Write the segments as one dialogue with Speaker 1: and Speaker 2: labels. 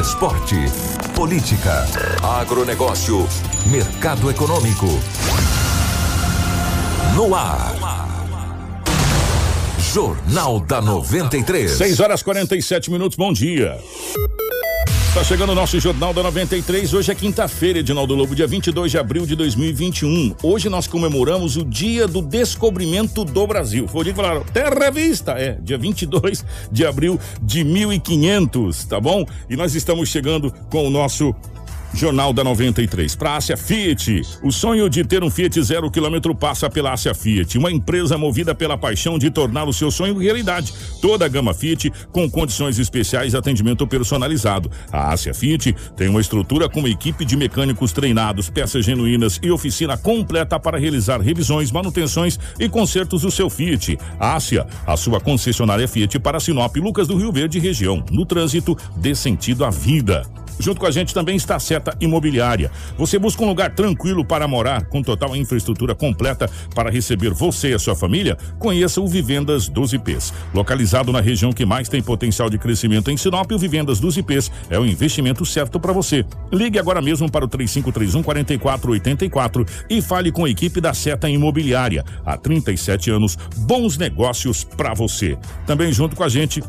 Speaker 1: Esporte. Política. Agronegócio. Mercado econômico. No ar. Jornal da 93.
Speaker 2: 6 horas 47 minutos, bom dia. Está chegando o nosso Jornal da 93. Hoje é quinta-feira, Edinaldo Lobo, dia 22 de abril de 2021. Hoje nós comemoramos o Dia do Descobrimento do Brasil. Foi o dia que falaram, Terra Vista. É, dia 22 de abril de 1500, tá bom? E nós estamos chegando com o nosso Jornal da 93. Para a Ásia Fiat, o sonho de ter um Fiat zero quilômetro passa pela Ásia Fiat, uma empresa movida pela paixão de tornar o seu sonho realidade. Toda a gama Fiat com condições especiais e atendimento personalizado. A Ásia Fiat tem uma estrutura com uma equipe de mecânicos treinados, peças genuínas e oficina completa para realizar revisões, manutenções e consertos do seu Fiat. Ásia, a sua concessionária Fiat para Sinop, Lucas do Rio Verde região. No trânsito, dê sentido à vida. Junto com a gente também está a Seta Imobiliária. Você busca um lugar tranquilo para morar, com total infraestrutura completa para receber você e a sua família? Conheça o Vivendas dos IPs. Localizado na região que mais tem potencial de crescimento em Sinop, o Vivendas dos IPs é o investimento certo para você. Ligue agora mesmo para o 3531 4484 e fale com a equipe da Seta Imobiliária. Há 37 anos, bons negócios para você. Também junto com a gente,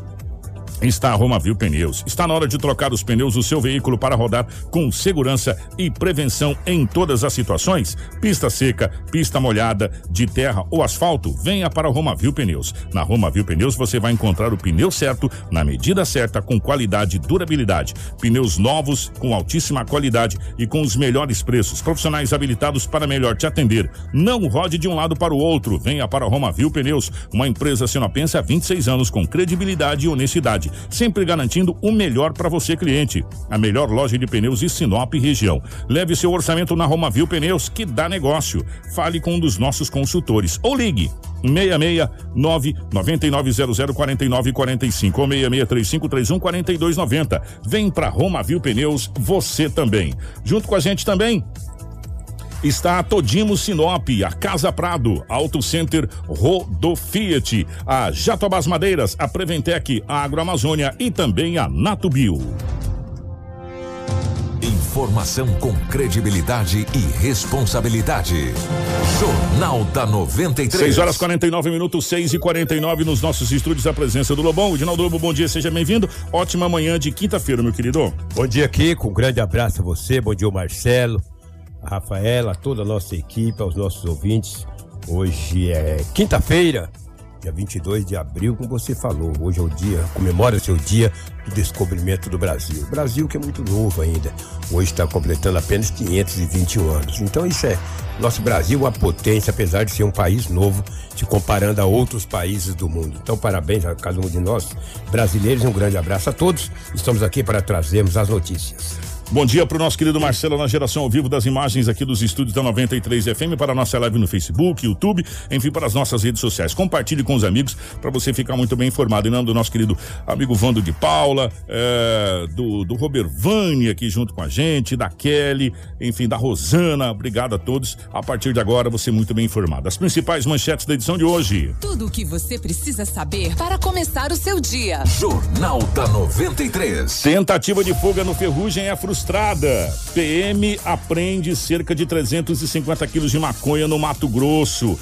Speaker 2: está a Romavil Pneus. Está na hora de trocar os pneus do seu veículo para rodar com segurança e prevenção em todas as situações. Pista seca, pista molhada, de terra ou asfalto, venha para a Romavil Pneus. Na Romavil Pneus você vai encontrar o pneu certo, na medida certa, com qualidade e durabilidade. Pneus novos, com altíssima qualidade e com os melhores preços. Profissionais habilitados para melhor te atender. Não rode de um lado para o outro. Venha para a Romavil Pneus, uma empresa sinopense há 26 anos com credibilidade e honestidade sempre garantindo o melhor para você, cliente. A melhor loja de pneus de Sinop e região. Leve seu orçamento na Romavil Pneus, que dá negócio. Fale com um dos nossos consultores ou ligue 669 9900 4945 ou 663531 4290. Vem pra Romavil Pneus, você também. Junto com a gente também, está a Todimo Sinop, a Casa Prado, Auto Center Rodo Fiat, a Jatobás Madeiras, a Preventec, a Agroamazônia e também a Natubio.
Speaker 1: Informação com credibilidade e responsabilidade. Jornal da 93.
Speaker 2: 6 horas 49 minutos, 6 e 49 nos nossos estúdios, a presença do Lobão. Edinaldo Lobo, bom dia, seja bem-vindo. Ótima manhã de quinta-feira, meu querido.
Speaker 3: Bom dia, Kiko. Um grande abraço a você. Bom dia, o Marcelo, Rafaela, toda a nossa equipe, aos nossos ouvintes. Hoje é quinta-feira, dia 22 de abril, como você falou. Hoje é o dia, comemora seu dia do descobrimento do Brasil. Brasil que é muito novo ainda. Hoje está completando apenas 521 anos. Então isso é nosso Brasil uma potência, apesar de ser um país novo, se comparando a outros países do mundo. Então parabéns a cada um de nós, brasileiros, um grande abraço a todos. Estamos aqui para trazermos as notícias.
Speaker 2: Bom dia para o nosso querido Marcelo na geração ao vivo das imagens aqui dos estúdios da 93 FM para a nossa live no Facebook, YouTube, enfim, para as nossas redes sociais. Compartilhe com os amigos para você ficar muito bem informado. Em nome do nosso querido amigo Vando de Paula, é, do, do Robert Vani aqui junto com a gente, da Kelly, enfim, da Rosana. Obrigado a todos. A partir de agora, você muito bem informado. As principais manchetes da edição de hoje.
Speaker 4: Tudo o que você precisa saber para começar o seu dia.
Speaker 1: Jornal da 93.
Speaker 2: Tentativa de fuga no Ferrugem é frustrada. PM apreende cerca de 350 quilos de maconha no Mato Grosso.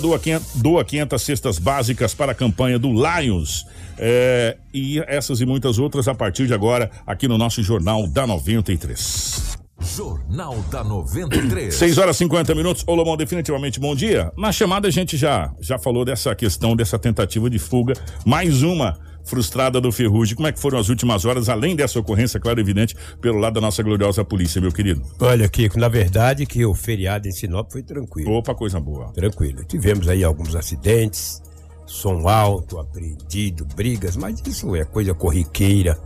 Speaker 2: Doa 500, doa 500 cestas básicas para a campanha do Lions. É, e essas e muitas outras a partir de agora aqui no nosso Jornal da 93.
Speaker 1: Jornal da 93.
Speaker 2: 6 horas e 50 minutos. Ô Lomão, definitivamente bom dia. Na chamada a gente já, já falou dessa questão, dessa tentativa de fuga. Mais uma frustrada do Ferrugem. Como é que foram as últimas horas, além dessa ocorrência, claro e evidente, pelo lado da nossa gloriosa polícia, meu querido?
Speaker 3: Olha, Kiko, na verdade que o feriado em Sinop foi tranquilo.
Speaker 2: Opa, coisa boa.
Speaker 3: Tranquilo. Tivemos aí alguns acidentes, som alto, apreendido, brigas, mas isso é coisa corriqueira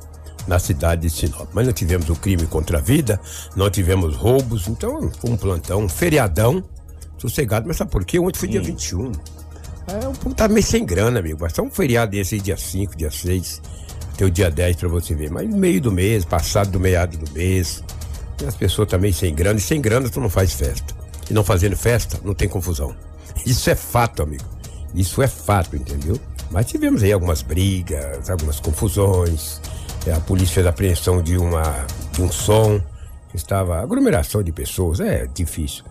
Speaker 3: na cidade de Sinop. Mas não tivemos o crime contra a vida, não tivemos roubos, então foi um plantão, um feriadão sossegado. Mas sabe por quê? Ontem foi dia 21. É, o povo tá meio sem grana, amigo. Vai ser um feriado desse dia 5, dia 6, tem o dia 10 pra você ver. Mas meio do mês, passado do meado do mês. E as pessoas também sem grana, e sem grana tu não faz festa. E não fazendo festa, não tem confusão. Isso é fato, amigo. Isso é fato, entendeu? Mas tivemos aí algumas brigas, algumas confusões. É, a polícia fez a apreensão de, uma, de um som estava. aglomeração de pessoas, é difícil.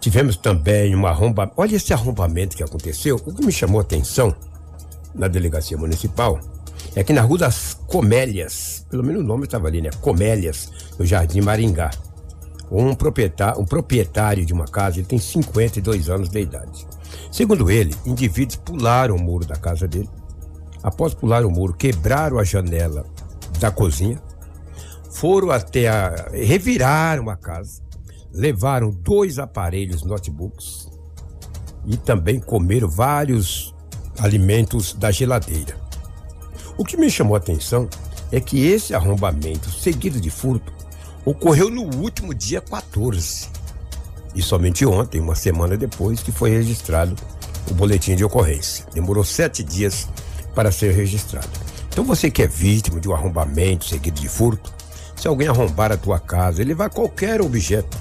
Speaker 3: Tivemos também uma arromba. Olha esse arrombamento que aconteceu. O que me chamou a atenção na delegacia municipal é que na Rua das Comélias, pelo menos o nome estava ali, né? Comélias, no Jardim Maringá. Um proprietário, um proprietário de uma casa, ele tem 52 anos de idade. Segundo ele, indivíduos pularam o muro da casa dele. Após pular o muro, quebraram a janela da cozinha, foram até a. reviraram a casa, levaram dois aparelhos notebooks e também comeram vários alimentos da geladeira. O que me chamou a atenção é que esse arrombamento, seguido de furto, ocorreu no último dia 14. E somente ontem, uma semana depois, que foi registrado o boletim de ocorrência. Demorou sete dias para ser registrado. Então você que é vítima de um arrombamento seguido de furto, se alguém arrombar a tua casa, ele levar qualquer objeto.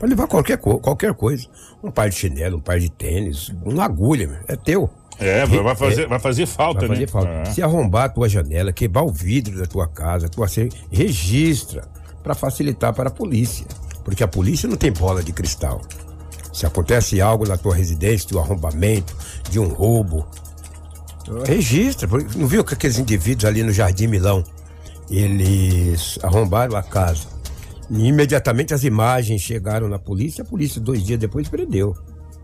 Speaker 3: Pode levar qualquer, qualquer coisa. Um par de chinelo, um par de tênis, uma agulha, é teu.
Speaker 2: É, vai fazer, é, vai fazer falta,
Speaker 3: vai fazer
Speaker 2: né?
Speaker 3: Falta. É. Se arrombar a tua janela, quebrar o vidro da tua casa, tua registra para facilitar para a polícia. Porque a polícia não tem bola de cristal. Se acontece algo na tua residência, de um arrombamento, de um roubo, registra. Não viu que aqueles indivíduos ali no Jardim Milão, eles arrombaram a casa. E imediatamente as imagens chegaram na polícia, a polícia dois dias depois prendeu.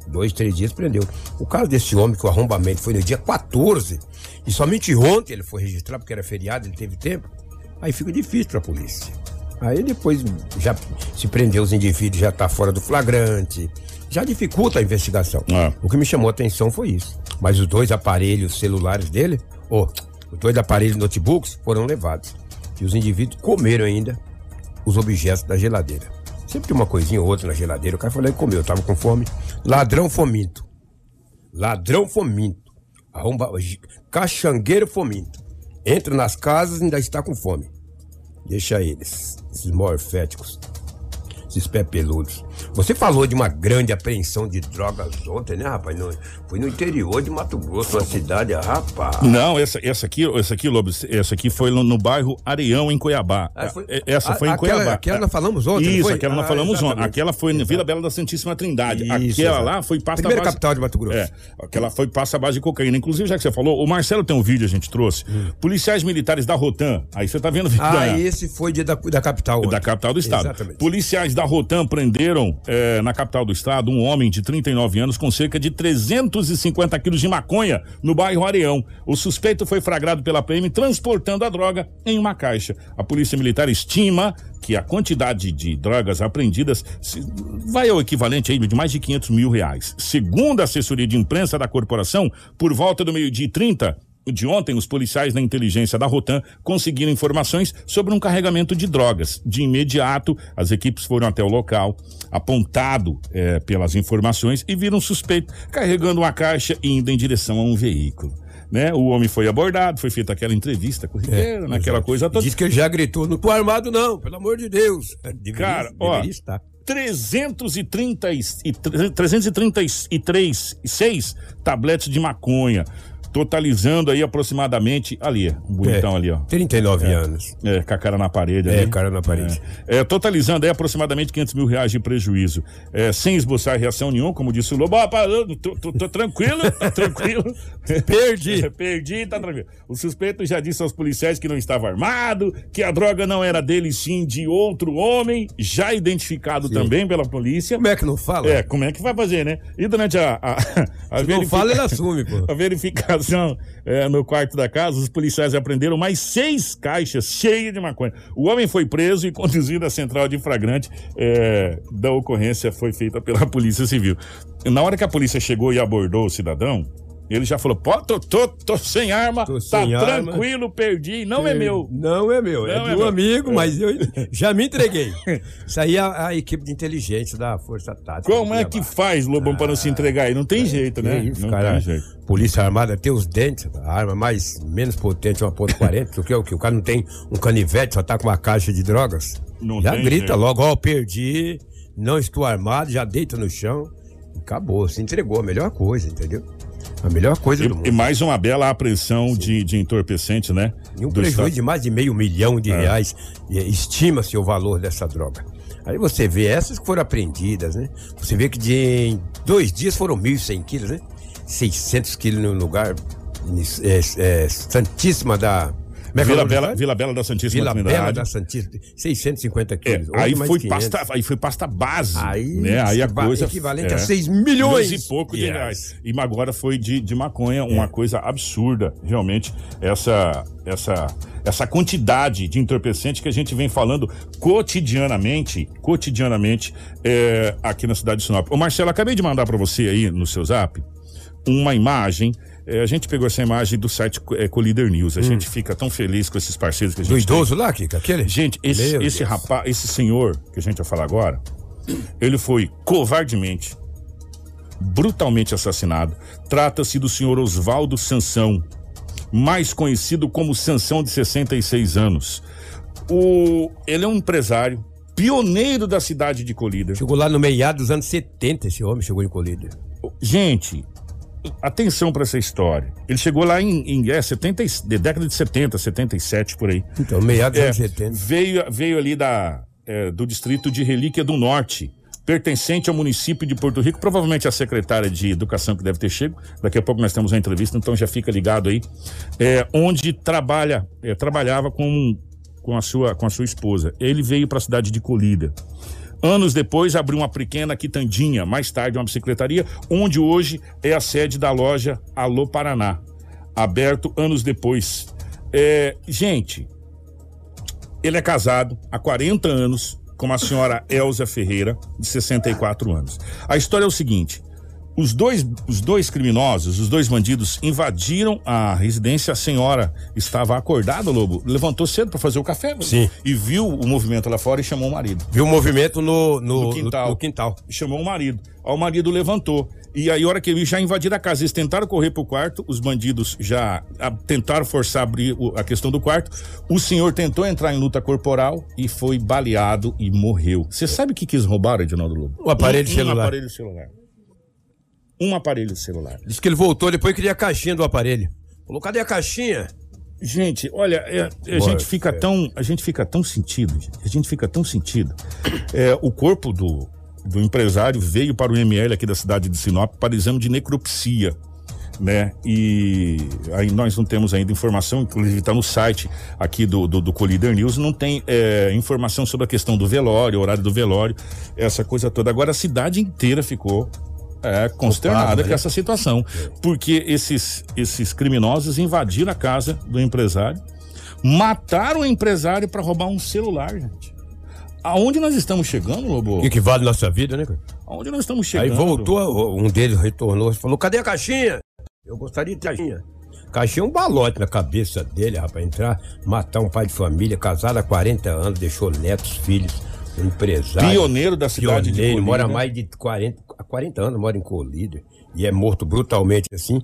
Speaker 3: Dois, três dias prendeu. O caso desse homem, que o arrombamento foi no dia 14, e somente ontem ele foi registrado, porque era feriado, ele teve tempo, aí fica difícil para a polícia. Aí depois já se prendeu os indivíduos, já está fora do flagrante, já dificulta a investigação. É. O que me chamou a atenção foi isso. Mas os dois aparelhos celulares dele, ou oh, os dois aparelhos notebooks foram levados. E os indivíduos comeram ainda os objetos da geladeira. Sempre tem uma coisinha ou outra na geladeira. O cara falou comeu, tava com fome. Ladrão fominto. Ladrão fominto. Arromba... Caxangueiro fominto. Entra nas casas e ainda está com fome. Deixa eles, esses morféticos, esses pé peludos. Você falou de uma grande apreensão de drogas ontem, né, rapaz? Foi no interior de Mato Grosso, uma cidade, rapaz.
Speaker 2: Não, essa, essa aqui, essa aqui, Lobo, essa aqui foi no, no bairro Areão, em Cuiabá. Ah, foi, essa foi a, em
Speaker 3: aquela,
Speaker 2: Cuiabá.
Speaker 3: Aquela nós falamos ontem,
Speaker 2: Isso, aquela ah, nós falamos ontem. Aquela foi na Vila Bela da Santíssima Trindade. Isso, aquela exato. lá foi pasta
Speaker 3: Primeira base... capital de Mato Grosso.
Speaker 2: É, aquela foi pasta base de cocaína. Inclusive, já que você falou, o Marcelo tem um vídeo, a gente trouxe. Hum. Policiais militares da Rotan. Aí você tá vendo o vídeo.
Speaker 3: Ah, da... esse foi de, da, da capital.
Speaker 2: Ontem. Da capital do estado. Exatamente. Policiais da Rotan prenderam é, na capital do estado um homem de 39 anos com cerca de 350 quilos de maconha no bairro Areão. O suspeito foi flagrado pela PM transportando a droga em uma caixa. A polícia militar estima que a quantidade de drogas apreendidas vai ao equivalente aí de mais de 500 mil reais. Segundo a assessoria de imprensa da corporação, por volta do meio-dia e 30, de ontem, os policiais da inteligência da Rotan conseguiram informações sobre um carregamento de drogas. De imediato, as equipes foram até o local, apontado é, pelas informações, e viram um suspeito carregando uma caixa e indo em direção a um veículo. Né? O homem foi abordado, foi feita aquela entrevista corriqueira, é, naquela coisa toda.
Speaker 3: Diz que ele já gritou, não tô armado não, pelo amor de Deus.
Speaker 2: Deveria, Cara, ó, estar. 330 e, 333 6 tabletes de maconha, totalizando aí aproximadamente ali, um bonitão
Speaker 3: é,
Speaker 2: ali, ó.
Speaker 3: 39
Speaker 2: é,
Speaker 3: anos.
Speaker 2: É, com a cara na parede
Speaker 3: É, ali. cara na parede.
Speaker 2: É, é, totalizando aí aproximadamente 500 mil reais de prejuízo. É, sem esboçar reação nenhuma, como disse o Lobo, ah, tô, tô, tô tranquilo, tá tranquilo.
Speaker 3: Perdi.
Speaker 2: Perdi, tá tranquilo. O suspeito já disse aos policiais que não estava armado, que a droga não era dele sim de outro homem, já identificado sim. também pela polícia.
Speaker 3: Como é que não fala?
Speaker 2: É, como é que vai fazer, né? E durante a... a,
Speaker 3: a Se não fala, ele assume, pô.
Speaker 2: A verificação é, no quarto da casa, os policiais apreenderam mais seis caixas cheias de maconha. O homem foi preso e conduzido à central de flagrante é, da ocorrência foi feita pela Polícia Civil. Na hora que a polícia chegou e abordou o cidadão, Ele já falou, pô, tô, tô, tô sem arma,
Speaker 3: Tô
Speaker 2: tá
Speaker 3: sem arma.
Speaker 2: tranquilo, perdi, não é meu.
Speaker 3: Não é meu, é
Speaker 2: Não
Speaker 3: de
Speaker 2: é
Speaker 3: um
Speaker 2: meu.
Speaker 3: amigo, mas eu já me entreguei. Isso aí é a, a equipe de inteligência da Força Tática.
Speaker 2: Como é que faz, Lobão, pra não se entregar aí? Não tem jeito, né?
Speaker 3: Ah, isso,
Speaker 2: não
Speaker 3: cara.
Speaker 2: tem jeito.
Speaker 3: Polícia Armada tem os dentes, a arma mais menos potente é uma ponto 40, porque o que? O cara não tem um canivete, só tá com uma caixa de drogas.
Speaker 2: Não
Speaker 3: já grita
Speaker 2: jeito.
Speaker 3: logo, ó, perdi, não estou armado, já deita no chão. Acabou, se entregou, a melhor coisa, entendeu? A melhor coisa do
Speaker 2: E,
Speaker 3: mundo.
Speaker 2: e mais uma bela apreensão de, de entorpecentes, né?
Speaker 3: E um
Speaker 2: Do
Speaker 3: prejuízo
Speaker 2: Estado.
Speaker 3: de mais de meio milhão
Speaker 2: É.
Speaker 3: de reais. e Estima-se o valor dessa droga. Aí você vê essas que foram apreendidas, né? Você vê que de, em dois dias foram 1.100 quilos, né? 600 quilos no lugar é, é, Santíssima da... é é
Speaker 2: Vila Bela? Vila Bela da Santíssima
Speaker 3: Vila Bela
Speaker 2: Trindade.
Speaker 3: da Santíssima. 650
Speaker 2: É,
Speaker 3: quilos.
Speaker 2: aí,
Speaker 3: Hoje mais
Speaker 2: foi
Speaker 3: 500.
Speaker 2: pasta, aí foi pasta base.
Speaker 3: Aí,
Speaker 2: né? aí a coisa.
Speaker 3: equivalente a 6 milhões
Speaker 2: e pouco de
Speaker 3: de
Speaker 2: reais. E agora foi de, de maconha, uma coisa absurda, realmente, essa, essa, essa quantidade de entorpecente que a gente vem falando cotidianamente, cotidianamente, é, aqui na cidade de Sinop. Ô Marcelo, acabei de mandar para você aí no seu zap uma imagem. É, a gente pegou essa imagem do site é, Collider News. A gente fica tão feliz com esses parceiros que a gente
Speaker 3: Hum. Do
Speaker 2: tem.
Speaker 3: idoso lá, Kika, aquele?
Speaker 2: Gente, esse,
Speaker 3: Meu
Speaker 2: esse
Speaker 3: Deus.
Speaker 2: rapaz, esse senhor que a gente vai falar agora, ele foi covardemente, brutalmente assassinado. Trata-se do senhor Oswaldo Sansão, mais conhecido como Sansão de 66 anos. O, ele é um empresário, pioneiro da cidade de Colíder.
Speaker 3: Chegou lá no meado dos anos 70, esse homem chegou em Colíder.
Speaker 2: Gente, atenção para essa história. Ele chegou lá em, em é, 70, e- de década de 70, 77 por aí.
Speaker 3: Então, meados dos
Speaker 2: É,
Speaker 3: anos 70.
Speaker 2: veio, veio ali da, é, do distrito de Relíquia do Norte, pertencente ao município de Porto Rico, provavelmente a secretária de Educação que deve ter chego. Daqui a pouco nós temos uma entrevista, então já fica ligado aí. É, onde trabalha, é, trabalhava com, com, a sua, com a sua esposa. Ele veio para a cidade de Colíder. Anos depois, abriu uma pequena quitandinha, mais tarde uma bicicletaria, onde hoje é a sede da loja Alô Paraná. Aberto anos depois. É, gente, ele é casado há 40 anos com a senhora Elza Ferreira, de 64 anos. A história é o seguinte: os dois, os dois criminosos, os dois bandidos, invadiram a residência. A senhora estava acordada, Lobo, levantou cedo para fazer o café
Speaker 3: Sim.
Speaker 2: e viu o movimento lá fora e chamou o marido.
Speaker 3: Viu o movimento no, no,
Speaker 2: No quintal.
Speaker 3: no quintal.
Speaker 2: Chamou o marido. Aí o marido levantou. E aí, a hora que ele já invadiram a casa, eles tentaram correr pro quarto, os bandidos já ah, tentaram forçar a abrir o- a questão do quarto. O senhor tentou entrar em luta corporal e foi baleado e morreu. Você sabe o que quis roubar, Edinaldo Lobo?
Speaker 3: O aparelho
Speaker 2: um,
Speaker 3: celular.
Speaker 2: Um aparelho celular. Um aparelho celular.
Speaker 3: Disse que ele voltou depois queria a caixinha do aparelho. Falou, cadê a caixinha?
Speaker 2: Gente, olha, é- a gente fica
Speaker 3: é.
Speaker 2: tão, a gente fica tão sentido, gente, a gente fica tão sentido. É, o corpo do, do empresário veio para o ML aqui da cidade de Sinop para exame de necropsia, né? E aí nós não temos ainda informação, inclusive está no site aqui do, do, do Collider News, não tem é, informação sobre a questão do velório, horário do velório, essa coisa toda. Agora a cidade inteira ficou é, consternada com
Speaker 3: né?
Speaker 2: essa situação, porque esses, esses criminosos invadiram a casa do empresário, mataram o empresário para roubar um celular, gente. Aonde nós estamos chegando, Lobo?
Speaker 3: O que, vale nossa vida, né? cara?
Speaker 2: Aonde nós estamos
Speaker 3: Aí
Speaker 2: chegando?
Speaker 3: voltou, um deles retornou e falou, cadê a caixinha? Eu gostaria de ter a caixinha. Caixinha é um balote na cabeça dele, rapaz, entrar, matar um pai de família, casado há 40 anos, deixou netos, filhos, empresário.
Speaker 2: Pioneiro da cidade de
Speaker 3: Pioneiro,
Speaker 2: Colíder.
Speaker 3: mora há mais de 40, há 40 anos, mora em Colíder. E é morto brutalmente assim.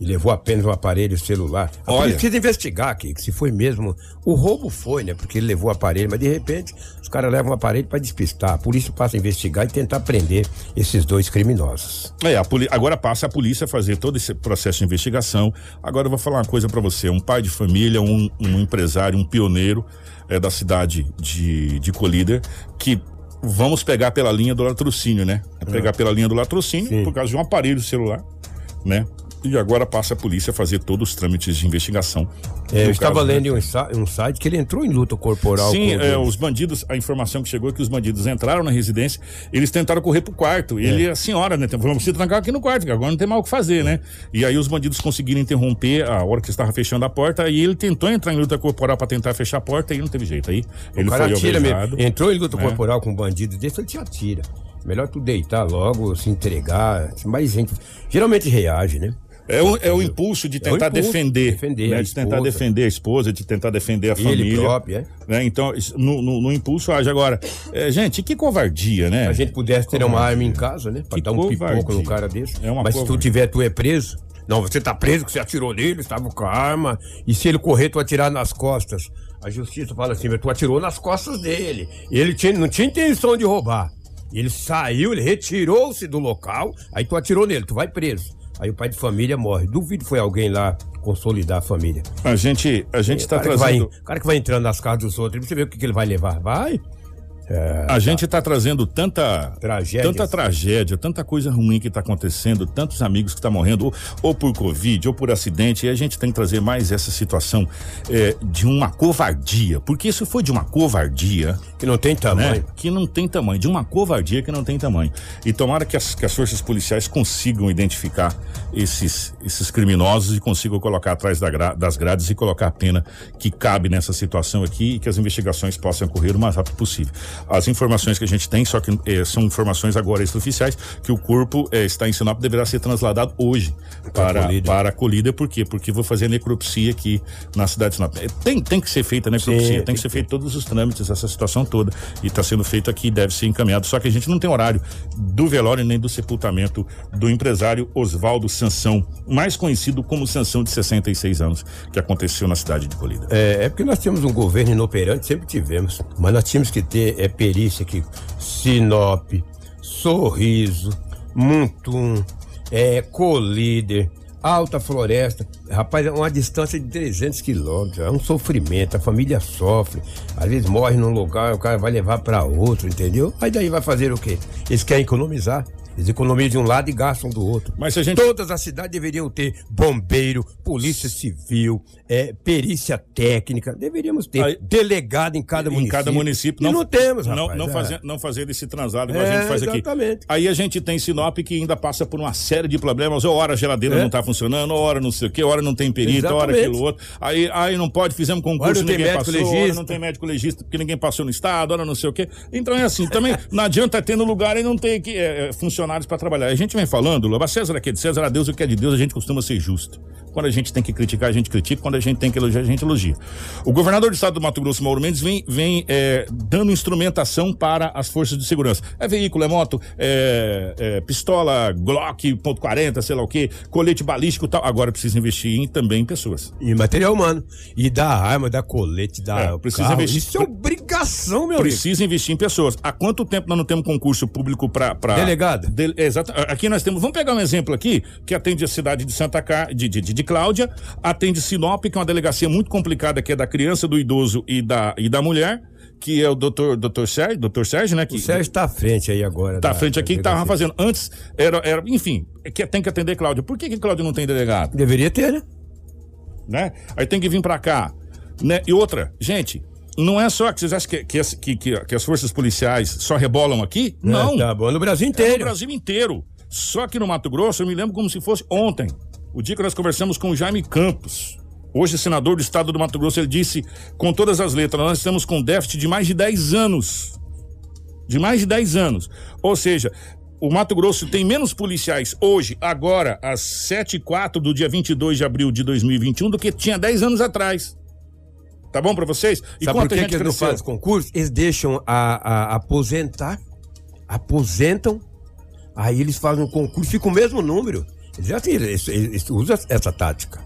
Speaker 3: E levou apenas um aparelho celular. A
Speaker 2: Olha.
Speaker 3: precisa investigar aqui, que se foi mesmo. O roubo foi, né? Porque ele levou o aparelho, mas de repente os caras levam o aparelho para despistar. A polícia passa a investigar e tentar prender esses dois criminosos.
Speaker 2: É, agora passa a polícia a fazer todo esse processo de investigação. Agora eu vou falar uma coisa pra você: um pai de família, um, um empresário, um pioneiro é, da cidade de, de Colíder, que vamos pegar pela linha do latrocínio, né? É pegar pela linha do latrocínio
Speaker 3: Sim.
Speaker 2: por causa de um aparelho celular, né? E agora passa a polícia a fazer todos os trâmites de investigação.
Speaker 3: É, eu estava
Speaker 2: né?
Speaker 3: lendo em um, um site que ele entrou em luta corporal.
Speaker 2: Sim,
Speaker 3: com
Speaker 2: é, os bandidos, a informação que chegou é que os bandidos entraram na residência, eles tentaram correr pro quarto. Ele,
Speaker 3: É.
Speaker 2: a senhora, né? Vamos se trancar aqui no quarto, que agora não tem mais o que fazer, né? E aí os bandidos conseguiram interromper a hora que estava fechando a porta, e ele tentou entrar em luta corporal para tentar fechar a porta e não teve jeito. Aí ele
Speaker 3: o cara
Speaker 2: foi
Speaker 3: atira mesmo. Entrou em luta
Speaker 2: É.
Speaker 3: corporal com um bandido desse, ele te atira. Melhor tu deitar logo, se entregar. Mas gente geralmente reage, né?
Speaker 2: É o, é o impulso de
Speaker 3: É
Speaker 2: tentar
Speaker 3: impulso,
Speaker 2: defender,
Speaker 3: defender
Speaker 2: né, de tentar defender a esposa, de tentar defender a
Speaker 3: Ele
Speaker 2: família.
Speaker 3: próprio, é.
Speaker 2: né? Então, no, no- no impulso age. Agora, é, gente, que covardia, né?
Speaker 3: Se a gente pudesse ter uma arma em casa, né? Pra
Speaker 2: Que
Speaker 3: dar um pipoco
Speaker 2: covardia.
Speaker 3: no cara desse.
Speaker 2: É uma
Speaker 3: Mas se tu
Speaker 2: covardia.
Speaker 3: tiver, tu é preso. Não, você tá preso que você atirou nele, estava com a arma. E se ele correr, tu atirar nas costas. A justiça fala assim, mas tu atirou nas costas dele. Ele tinha, não tinha intenção de roubar. Ele saiu, ele retirou-se do local, aí tu atirou nele, tu vai preso. Aí o pai de família morre. Duvido que foi alguém lá consolidar a família.
Speaker 2: A gente, a gente está
Speaker 3: vai,
Speaker 2: trazendo.
Speaker 3: o cara que vai entrando nas casas dos outros, você vê o que, que ele vai levar. Vai.
Speaker 2: A gente está trazendo tanta
Speaker 3: Tragédias.
Speaker 2: tanta tragédia, tanta coisa ruim que está acontecendo, tantos amigos que estão morrendo, ou, ou por Covid, ou por acidente, e a gente tem que trazer mais essa situação é, de uma covardia, porque isso foi de uma covardia
Speaker 3: Que não tem tamanho.
Speaker 2: né? Que não tem tamanho, de uma covardia que não tem tamanho. E tomara que as, que as forças policiais consigam identificar esses, esses criminosos e consigam colocar atrás da gra- das grades e colocar a pena que cabe nessa situação aqui e que as investigações possam ocorrer o mais rápido possível. As informações que a gente tem, só que eh, são informações agora extraoficiais, que o corpo eh, está em Sinop deverá ser trasladado hoje para,
Speaker 3: Colíder.
Speaker 2: para a colíder. Por quê? Porque vou fazer necropsia aqui na cidade de Sinop. Eh, Tem, tem que ser feita a necropsia,
Speaker 3: Sim,
Speaker 2: tem
Speaker 3: tem
Speaker 2: que ser feito todos os trâmites, essa situação toda. E está sendo feito aqui, deve ser encaminhado. Só que a gente não tem horário do velório nem do sepultamento do empresário Oswaldo Sansão, mais conhecido como Sansão de 66 anos, que aconteceu na cidade de Colíder.
Speaker 3: É, é porque nós temos um governo inoperante, sempre tivemos. Mas nós tínhamos que ter é, perícia aqui. Sinop, Sorriso, Muntum, é, Colíder, Alta Floresta. Rapaz, é uma distância de 300 quilômetros. É um sofrimento, a família sofre. Às vezes morre num lugar, o cara vai levar para outro, entendeu? Aí daí vai fazer o quê? Eles querem economizar. Eles economizam de um lado e gastam do outro.
Speaker 2: Mas se a gente-
Speaker 3: Todas as cidades deveriam ter bombeiro, polícia civil, é, perícia técnica. Deveríamos ter
Speaker 2: Aí-
Speaker 3: delegado em cada
Speaker 2: em
Speaker 3: município.
Speaker 2: cada município.
Speaker 3: E não, temos,
Speaker 2: não,
Speaker 3: rapaz.
Speaker 2: não,
Speaker 3: é.
Speaker 2: fazer, não fazer esse translado que a
Speaker 3: É,
Speaker 2: gente faz aqui.
Speaker 3: exatamente.
Speaker 2: Aí a gente tem Sinop que ainda passa por uma série de problemas. Ou hora a geladeira
Speaker 3: É.
Speaker 2: não está funcionando, ou hora não sei o quê, hora não tem perito, hora
Speaker 3: Exatamente.
Speaker 2: aquilo outro. Aí, aí não pode, fizemos
Speaker 3: Hora
Speaker 2: concurso,
Speaker 3: não tem
Speaker 2: ninguém
Speaker 3: médico
Speaker 2: passou, hora
Speaker 3: legista.
Speaker 2: não tem médico legista porque ninguém passou no estado, hora não sei o quê. Então é assim, também não adianta ter no lugar e não ter que, é, é, funcionários para trabalhar. A gente vem falando, Loba, César aqui é de César, a Deus o que é de Deus, a gente costuma ser justo. Quando a gente tem que criticar, a gente critica. Quando a gente tem que elogiar, a gente elogia. O governador do estado do Mato Grosso, Mauro Mendes, vem, vem é, dando instrumentação para as forças de segurança. É veículo, é moto, é, é pistola, Glock, ponto .40, sei lá o quê, colete balístico e tal. Agora precisa investir em, também em pessoas.
Speaker 3: E material humano. E da arma, da colete, da
Speaker 2: É, precisa
Speaker 3: carro.
Speaker 2: investir-
Speaker 3: Isso é obrigação, meu amigo.
Speaker 2: Precisa investir em pessoas. Há quanto tempo nós não temos concurso público para.
Speaker 3: Delegado.
Speaker 2: exato. Aqui nós temos. Vamos pegar um exemplo aqui, que atende a cidade de Santa de, de, de, de Cláudia, atende Sinop, que é uma delegacia muito complicada, que é da criança, do idoso e da, e da mulher, que é o doutor, doutor Sérgio, doutor Sérgio, né? Que,
Speaker 3: O Sérgio tá à frente aí agora.
Speaker 2: Tá
Speaker 3: da-
Speaker 2: à frente aqui, que tava fazendo. Antes, era, era enfim, é que tem que atender Cláudia. Por que, que Cláudia não tem delegado?
Speaker 3: Deveria ter, né?
Speaker 2: né? Aí tem que vir pra cá, né? E outra, gente, não é só que vocês acham que, que, as- que, que- as forças policiais só rebolam aqui? Não.
Speaker 3: É, tá bom, no Brasil
Speaker 2: É
Speaker 3: inteiro.
Speaker 2: no Brasil inteiro. Só que no Mato Grosso, eu me lembro como se fosse ontem. O dia que nós conversamos com o Jaime Campos. Hoje, senador do estado do Mato Grosso, ele disse com todas as letras: nós estamos com déficit de mais de 10 anos. De mais de 10 anos. Ou seja, o Mato Grosso tem menos policiais hoje, agora, às 7 e 4 do dia 22 de abril de 2021, do que tinha 10 anos atrás. Tá bom pra vocês? E
Speaker 3: Sabe por que, que eles não fazem concurso? Eles deixam a, a- aposentar, aposentam, aí eles fazem um concurso, fica o mesmo número. Eles, assim, eles, eles usam essa tática.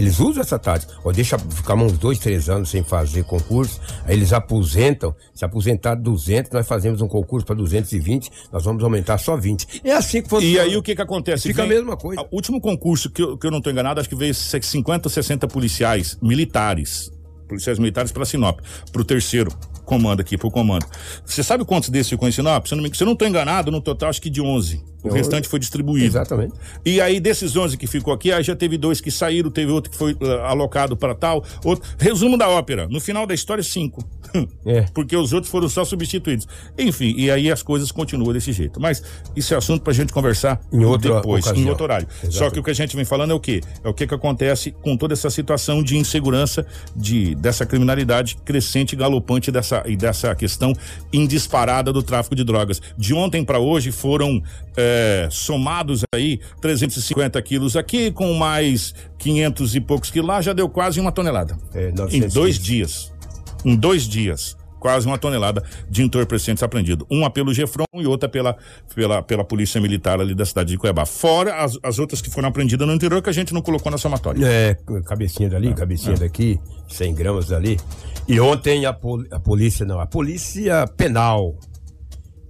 Speaker 3: Eles usam essa tática. Ou deixa ficar uns dois, três anos sem fazer concurso, aí eles aposentam. Se aposentar 200, nós fazemos um concurso para 220, nós vamos aumentar só 20. É assim que funciona.
Speaker 2: E aí o que que acontece?
Speaker 3: Fica a
Speaker 2: Vem-
Speaker 3: mesma coisa.
Speaker 2: O último concurso que eu, que eu não tô enganado, acho que veio 50 ou 60 policiais militares, policiais militares para Sinop, pro terceiro comando aqui, pro comando. Você sabe quantos desses ficou em Sinop? Se eu não, me- se eu não tô enganado, no total acho que de 11. O restante foi distribuído.
Speaker 3: Exatamente.
Speaker 2: E aí, desses 11 que ficou aqui, aí já teve dois que saíram, teve outro que foi ah, alocado para tal. Outro... Resumo da ópera: no final da história, cinco.
Speaker 3: É.
Speaker 2: Porque os outros foram só substituídos. Enfim, e aí as coisas continuam desse jeito. Mas isso é assunto pra gente conversar
Speaker 3: Em outra
Speaker 2: depois,
Speaker 3: ocasião.
Speaker 2: em outro horário. Só
Speaker 3: Exatamente.
Speaker 2: que o que a gente vem falando é o quê? É o que, que acontece com toda essa situação de insegurança, de, dessa criminalidade crescente galopante dessa dessa, e dessa questão indisparada do tráfico de drogas. De ontem para hoje foram é, somados aí 350 quilos aqui, com mais 500 e poucos quilos lá, já deu quase uma tonelada.
Speaker 3: É,
Speaker 2: em
Speaker 3: 915.
Speaker 2: dois dias. Em dois dias. Quase uma tonelada de entorpecentes apreendido. Uma pelo Gefron e outra pela, pela, pela Polícia Militar ali da cidade de Cuiabá. Fora as, as outras que foram apreendidas no interior que a gente não colocou na somatória.
Speaker 3: É, cabecinha dali, cabecinha daqui, 100 gramas dali. E ontem a, pol- a polícia, não, a polícia penal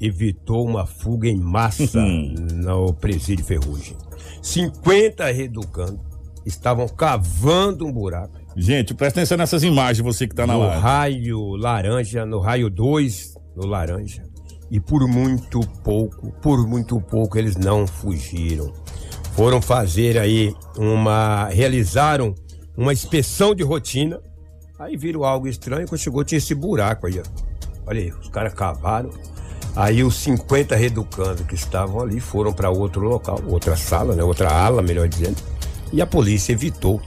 Speaker 3: evitou uma fuga em massa
Speaker 2: Uhum.
Speaker 3: no presídio Ferrugem. 50 reeducandos estavam cavando um buraco
Speaker 2: Gente, presta atenção nessas imagens, você que tá na
Speaker 3: no
Speaker 2: live.
Speaker 3: raio laranja, no raio 2, no laranja. E por muito pouco, por muito pouco eles não fugiram. Foram fazer aí uma. realizaram uma inspeção de rotina. Aí viram algo estranho, quando chegou tinha esse buraco aí, ó. Olha aí, os caras cavaram. Aí os 50 reeducandos que estavam ali foram para outro local, outra sala, né? Outra ala, melhor dizendo. E a polícia evitou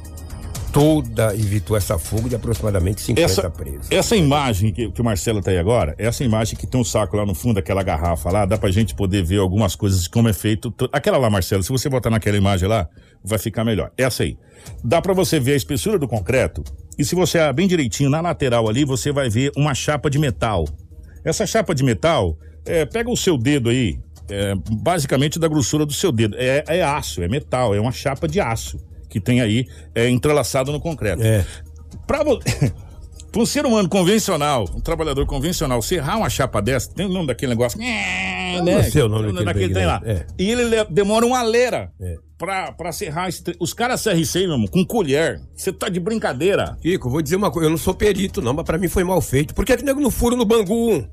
Speaker 3: toda, evitou essa fuga de aproximadamente 50
Speaker 2: Essa,
Speaker 3: presos.
Speaker 2: essa imagem que, que o Marcelo tá aí agora, essa imagem que tem um saco lá no fundo, aquela garrafa lá, dá pra gente poder ver algumas coisas de como é feito. to- Aquela lá, Marcelo, se você botar naquela imagem lá, vai ficar melhor. Essa aí. Dá pra você ver a espessura do concreto e se você olhar bem direitinho na lateral ali, você vai ver uma chapa de metal. Essa chapa de metal, é, pega o seu dedo aí, é, basicamente da grossura do seu dedo. É, é aço, é metal, é uma chapa de aço que tem aí é, entrelaçado no concreto.
Speaker 3: É.
Speaker 2: Pra um ser humano convencional, um trabalhador convencional, serrar uma chapa dessa, tem o nome daquele negócio. né?
Speaker 3: não sei o nome daquele
Speaker 2: daquele tem lá.
Speaker 3: é.
Speaker 2: E ele le- demora uma leira
Speaker 3: É.
Speaker 2: pra, pra serrar. Tre- Os caras serram isso aí, meu irmão, com colher. Você tá de brincadeira.
Speaker 3: Kiko, vou dizer uma coisa, eu não sou perito não, mas pra mim foi mal feito. Por que que nego não fura no Bangu?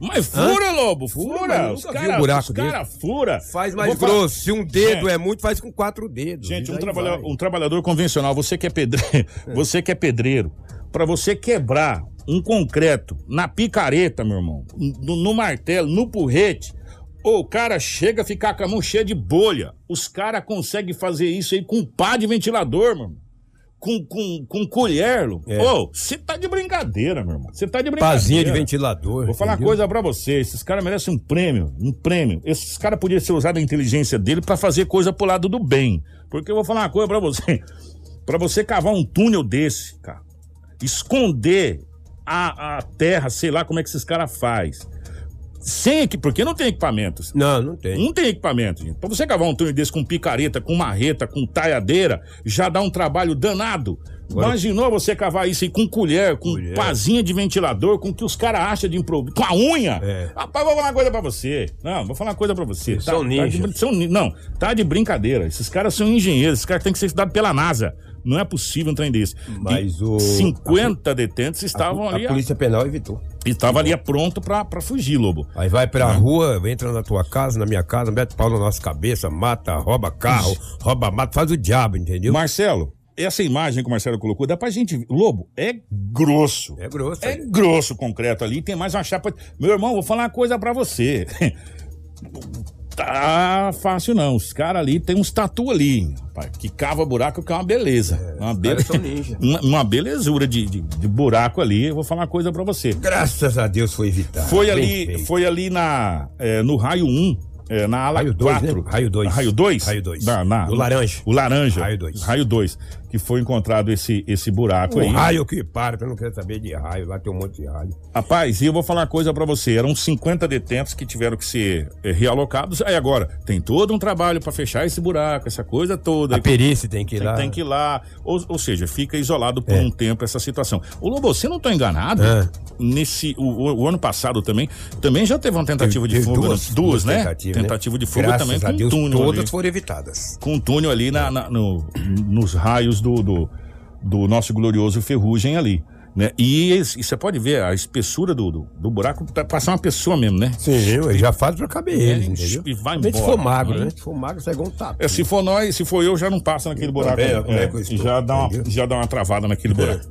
Speaker 2: Mas fura, Lobo,
Speaker 3: Fura,
Speaker 2: fura. Os caras
Speaker 3: um buraco
Speaker 2: os cara fura.
Speaker 3: Faz mais
Speaker 2: vou falar-
Speaker 3: grosso. Se um dedo
Speaker 2: Gente.
Speaker 3: é muito, faz com quatro dedos.
Speaker 2: Gente, um, trabalha- um trabalhador convencional, você que é pedreiro, você que é pedreiro, para você quebrar um concreto na picareta, meu irmão, no, no martelo, no porrete, o cara chega a ficar com a mão cheia de bolha. Os caras conseguem fazer isso aí com pá de ventilador, meu irmão. Com, com, com colher, Lu.
Speaker 3: É.
Speaker 2: Ô, você tá de brincadeira, meu irmão. Você tá de brincadeira.
Speaker 3: Pazinha de ventilador.
Speaker 2: Vou falar uma
Speaker 3: entendeu?
Speaker 2: coisa pra você, esses caras merecem um prêmio, um prêmio. Esses caras podiam ser usados a inteligência dele pra fazer coisa pro lado do bem. Porque eu vou falar uma coisa pra você. Pra você cavar um túnel desse, cara, esconder a, a terra, sei lá como é que esses caras faz. Sem porque não tem equipamentos.
Speaker 3: Não, não tem.
Speaker 2: Não tem equipamento, gente. Pra você cavar um túnel desse com picareta, com marreta, com taiadeira, já dá um trabalho danado.
Speaker 3: Agora-
Speaker 2: Imaginou você cavar isso aí com colher, com
Speaker 3: Colher.
Speaker 2: pazinha de ventilador, com o que os caras acham de improviso. Com a unha?
Speaker 3: É.
Speaker 2: Rapaz, vou falar uma coisa pra você. Não, vou falar uma coisa pra você.
Speaker 3: Eles são
Speaker 2: de
Speaker 3: ninja.
Speaker 2: brin- são não, tá de brincadeira. Esses caras são engenheiros, esses caras têm que ser estudados pela NASA. Não é possível um trem desse.
Speaker 3: Mas
Speaker 2: E
Speaker 3: o-
Speaker 2: 50 detentos estavam
Speaker 3: a,
Speaker 2: ali,
Speaker 3: a polícia penal evitou.
Speaker 2: Estavam ali pronto pra, pra fugir, Lobo.
Speaker 3: Aí vai pra rua, entra na tua casa, na minha casa, mete pau na nossa cabeça, mata, rouba carro, rouba mato, faz o diabo, entendeu?
Speaker 2: Marcelo, essa imagem que o Marcelo colocou, dá pra gente ver. Lobo, é grosso.
Speaker 3: É grosso.
Speaker 2: É grosso o concreto ali, tem mais uma chapa. Meu irmão, vou falar uma coisa pra você. Tá fácil não. Os caras ali tem uns tatu ali, rapaz, que cava buraco que é uma beleza. uma,
Speaker 3: os
Speaker 2: be... uma, uma belezura de, de, de buraco ali. Eu vou falar uma coisa pra você.
Speaker 3: Graças a Deus foi evitado.
Speaker 2: Foi ali, foi ali na, é, no raio 1, é, na ala
Speaker 3: Raio dois,
Speaker 2: 4.
Speaker 3: né? Raio dois.
Speaker 2: Raio 2?
Speaker 3: Raio dois.
Speaker 2: Na, na,
Speaker 3: O laranja.
Speaker 2: O laranja.
Speaker 3: Raio dois.
Speaker 2: Raio 2. Que foi encontrado esse, esse buraco
Speaker 3: O
Speaker 2: aí.
Speaker 3: raio que para, que eu não quero saber de raio, lá tem um monte de raio.
Speaker 2: Rapaz, e eu vou falar uma coisa pra você. Eram 50 detentos que tiveram que ser eh, realocados. Aí agora, tem todo um trabalho pra fechar esse buraco, essa coisa toda.
Speaker 3: A perícia tem que ir
Speaker 2: Tem,
Speaker 3: lá.
Speaker 2: tem que ir lá. Ou, ou seja, fica isolado por
Speaker 3: É.
Speaker 2: um tempo essa situação. Ô, Lobo, você não tá enganado?
Speaker 3: É.
Speaker 2: Nesse. O, o- o ano passado também. Também já teve uma tentativa de
Speaker 3: Teve
Speaker 2: fuga.
Speaker 3: duas,
Speaker 2: duas, né?
Speaker 3: tentativas,
Speaker 2: Tentativa de fuga
Speaker 3: Graças
Speaker 2: também com um
Speaker 3: Deus,
Speaker 2: túnel.
Speaker 3: todas
Speaker 2: ali.
Speaker 3: foram evitadas.
Speaker 2: Com um túnel ali na, na- no, nos raios do, do, do nosso glorioso Ferrugem ali. Né? E, e você pode ver a espessura do, do, do buraco, tá passar uma pessoa mesmo, né?
Speaker 3: Sim, eu já faz pra caber eles, entendeu?
Speaker 2: e vai
Speaker 3: Mas Se
Speaker 2: embora,
Speaker 3: for magro,
Speaker 2: né?
Speaker 3: né? Se for magro, sai igual um tapa.
Speaker 2: É, se for nós, se for eu, já não passa naquele buraco.
Speaker 3: também, é
Speaker 2: É,
Speaker 3: eu estou,
Speaker 2: já, dá uma,
Speaker 3: entendeu?
Speaker 2: já dá uma travada naquele buraco.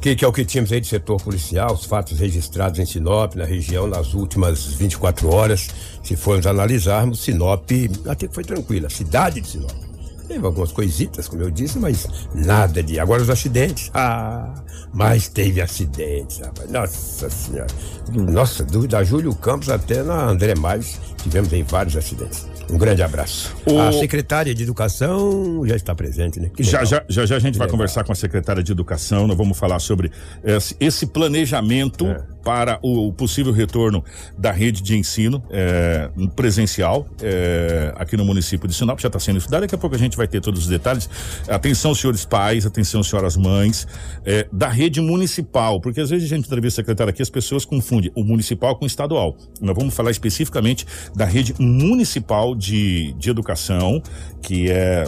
Speaker 3: Que, que é o que tínhamos aí de setor policial, os fatos registrados em Sinop, na região, nas últimas 24 horas. Se formos analisarmos, Sinop até que foi tranquila. A cidade de Sinop. Teve algumas coisitas, como eu disse, mas nada de. Agora os acidentes. Ah, mas teve acidentes, rapaz. Nossa senhora. Nossa, do, da Júlio Campos até na André Mais, tivemos aí vários acidentes. Um grande abraço.
Speaker 2: O-
Speaker 3: A secretária de Educação já está presente, né?
Speaker 2: Já, já, já, já a gente vai conversar com a secretária de Educação, nós vamos falar sobre esse, esse planejamento
Speaker 3: É.
Speaker 2: para o, possível retorno da rede de ensino é, presencial é, aqui no município de Sinop, já está sendo estudado, daqui a pouco a gente vai ter todos os detalhes. Atenção, senhores pais, atenção, senhoras mães, é, da rede municipal, porque às vezes a gente entrevista a secretária aqui, as pessoas confundem o municipal com o estadual. Nós vamos falar especificamente da rede municipal de, de educação, que é